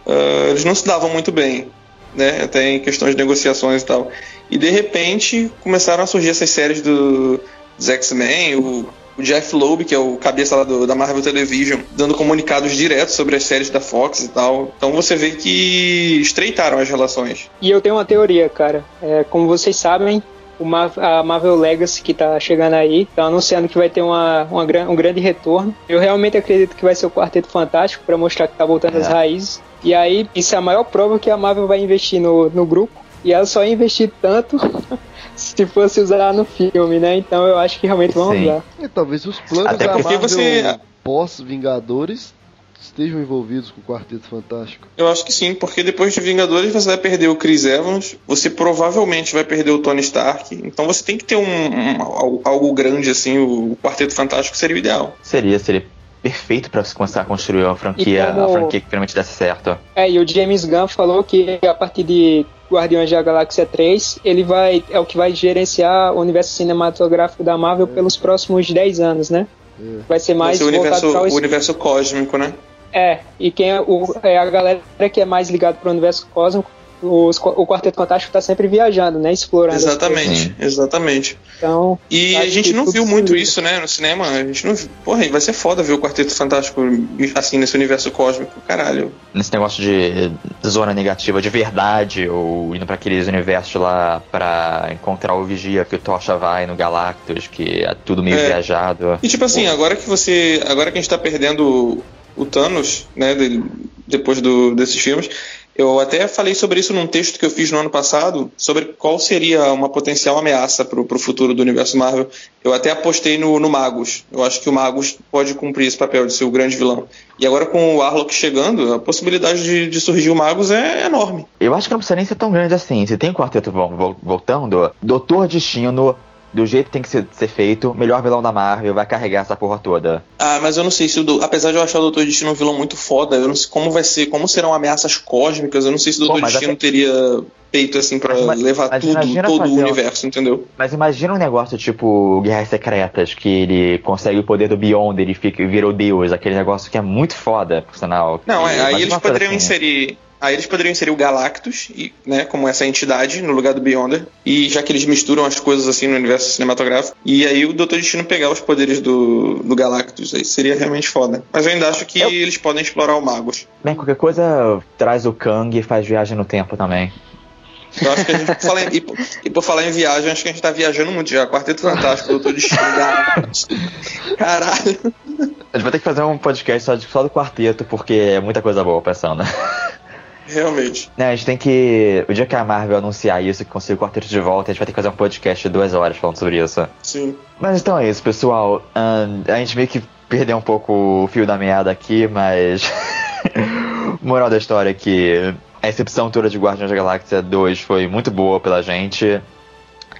C: ah, eles não se davam muito bem, né? Até em questões de negociações e tal. E de repente começaram a surgir essas séries do, dos X-Men, o, o Jeff Loeb, que é o cabeça lá do- da Marvel Television, dando comunicados diretos sobre as séries da Fox e tal. Então você vê que estreitaram as relações.
B: E eu tenho uma teoria, cara. É, como vocês sabem, o Mar- a Marvel Legacy que tá chegando aí, tá anunciando que vai ter uma, uma gran- um grande retorno. Eu realmente acredito que vai ser o Quarteto Fantástico para mostrar que tá voltando às
A: É.
B: raízes. E aí, isso é a maior prova que a Marvel vai investir no, no grupo. E ela só ia investir tanto se fosse usar no filme, né? Então eu acho que realmente vão
A: Sim.
B: usar.
D: E talvez os planos
A: Até
D: da
C: porque
D: Marvel
C: você-
D: pós-Vingadores estejam envolvidos com o Quarteto Fantástico?
C: Eu acho que sim, porque depois de Vingadores você vai perder o Chris Evans, você provavelmente vai perder o Tony Stark, então você tem que ter um, um algo grande assim, o Quarteto Fantástico seria o ideal.
A: Seria, seria perfeito para começar a construir uma franquia, como... a franquia que realmente desse certo.
B: É, e o James Gunn falou que a partir de Guardiões da Galáxia 3, ele vai é o que vai gerenciar o universo cinematográfico da Marvel é. pelos próximos 10 anos, né? É. Vai ser mais
C: vai ser o universo, o universo cósmico, né?
B: É, e quem é, o, é a galera que é mais ligada para o universo cósmico os, o Quarteto Fantástico está sempre viajando, né? Explorando.
C: Exatamente, exatamente. Então, e a gente não viu muito isso, né, no cinema. A gente não Porra, vai ser foda ver o Quarteto Fantástico assim nesse universo cósmico, caralho.
A: Nesse negócio de zona negativa de verdade, ou indo para aqueles universos lá para encontrar o Vigia que o Tocha vai no Galactus, que é tudo meio é. viajado.
C: E tipo assim, agora que você. Agora que a gente tá perdendo o Thanos, né, depois do, desses filmes eu até falei sobre isso num texto que eu fiz no ano passado, sobre qual seria uma potencial ameaça para o futuro do universo Marvel. Eu até apostei no, no Magus. Eu acho que o Magus pode cumprir esse papel de ser o grande vilão. E agora com o Arlok chegando, a possibilidade de, de surgir o Magus é enorme.
A: Eu acho que não precisa nem ser tão grande assim. Se tem o quarteto voltando, Doutor Destino do jeito que tem que ser, ser, feito, melhor vilão da Marvel vai carregar essa porra toda.
C: Ah, mas eu não sei se o. Apesar de eu achar o Doutor Destino um vilão muito foda, eu não sei como vai ser, como serão ameaças cósmicas, eu não sei se o Doutor Pô, Destino até... teria peito assim para levar tudo, todo o universo, entendeu?
A: Mas imagina um negócio tipo Guerras Secretas, que ele consegue o poder do Beyond, ele fica, virou Deus, aquele negócio que é muito foda, por sinal.
C: Não, é, aí eles poderiam assim. inserir Aí eles poderiam inserir o Galactus, e, né, como essa entidade, no lugar do Beyonder. E já que eles misturam as coisas assim no universo cinematográfico. E aí o Doutor Destino pegar os poderes do, do Galactus. Aí seria realmente foda. Mas eu ainda acho que eu... eles podem explorar o Magus.
A: Bem, qualquer coisa traz o Kang e faz viagem no tempo também.
C: Eu acho que a gente, fala em, e, e, por falar em viagem, acho que a gente tá viajando muito já. Quarteto Fantástico, Doutor Destino, Galactus. Caralho.
A: A gente vai ter que fazer um podcast só, de, só do quarteto, porque é muita coisa boa pensando.
C: Realmente.
A: Não, a gente tem que. O dia que a Marvel anunciar isso, que conseguir o quarteto de volta, a gente vai ter que fazer um podcast de duas horas falando sobre isso.
C: Sim.
A: Mas então é isso, pessoal. Um, a gente meio que perdeu um pouco o fio da meada aqui, mas. Moral da história é que a recepção toda de Guardiões da Galáxia 2 foi muito boa pela gente.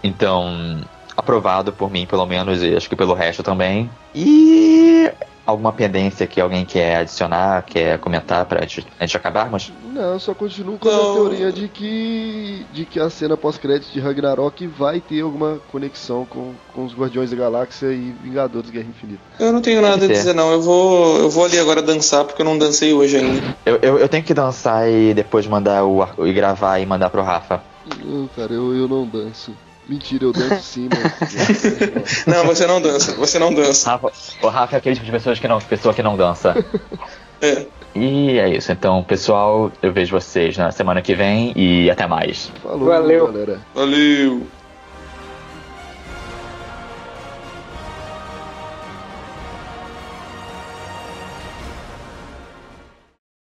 A: Então, aprovado por mim, pelo menos, e acho que pelo resto também. E alguma pendência que alguém quer adicionar, quer comentar pra gente, a gente acabarmos?
D: Não, só continuo com a teoria de que, de que a cena pós-crédito de Ragnarok vai ter alguma conexão com, com os Guardiões da Galáxia e Vingadores Guerra Infinita.
C: Eu não tenho nada a dizer, não. Eu vou, eu vou ali agora dançar porque eu não dancei hoje ainda.
A: Eu, eu, eu tenho que dançar e depois mandar o e gravar e mandar pro Rafa.
D: Não, cara, eu, eu não danço. Mentira, eu danço sim,
C: mas... não, você não dança, você não dança.
A: Rafa, o Rafa é aquele tipo de pessoa que não, pessoa que não dança.
C: É.
A: E é isso, então, pessoal, eu vejo vocês na semana que vem e até mais.
D: Falou, Valeu. galera.
C: Valeu.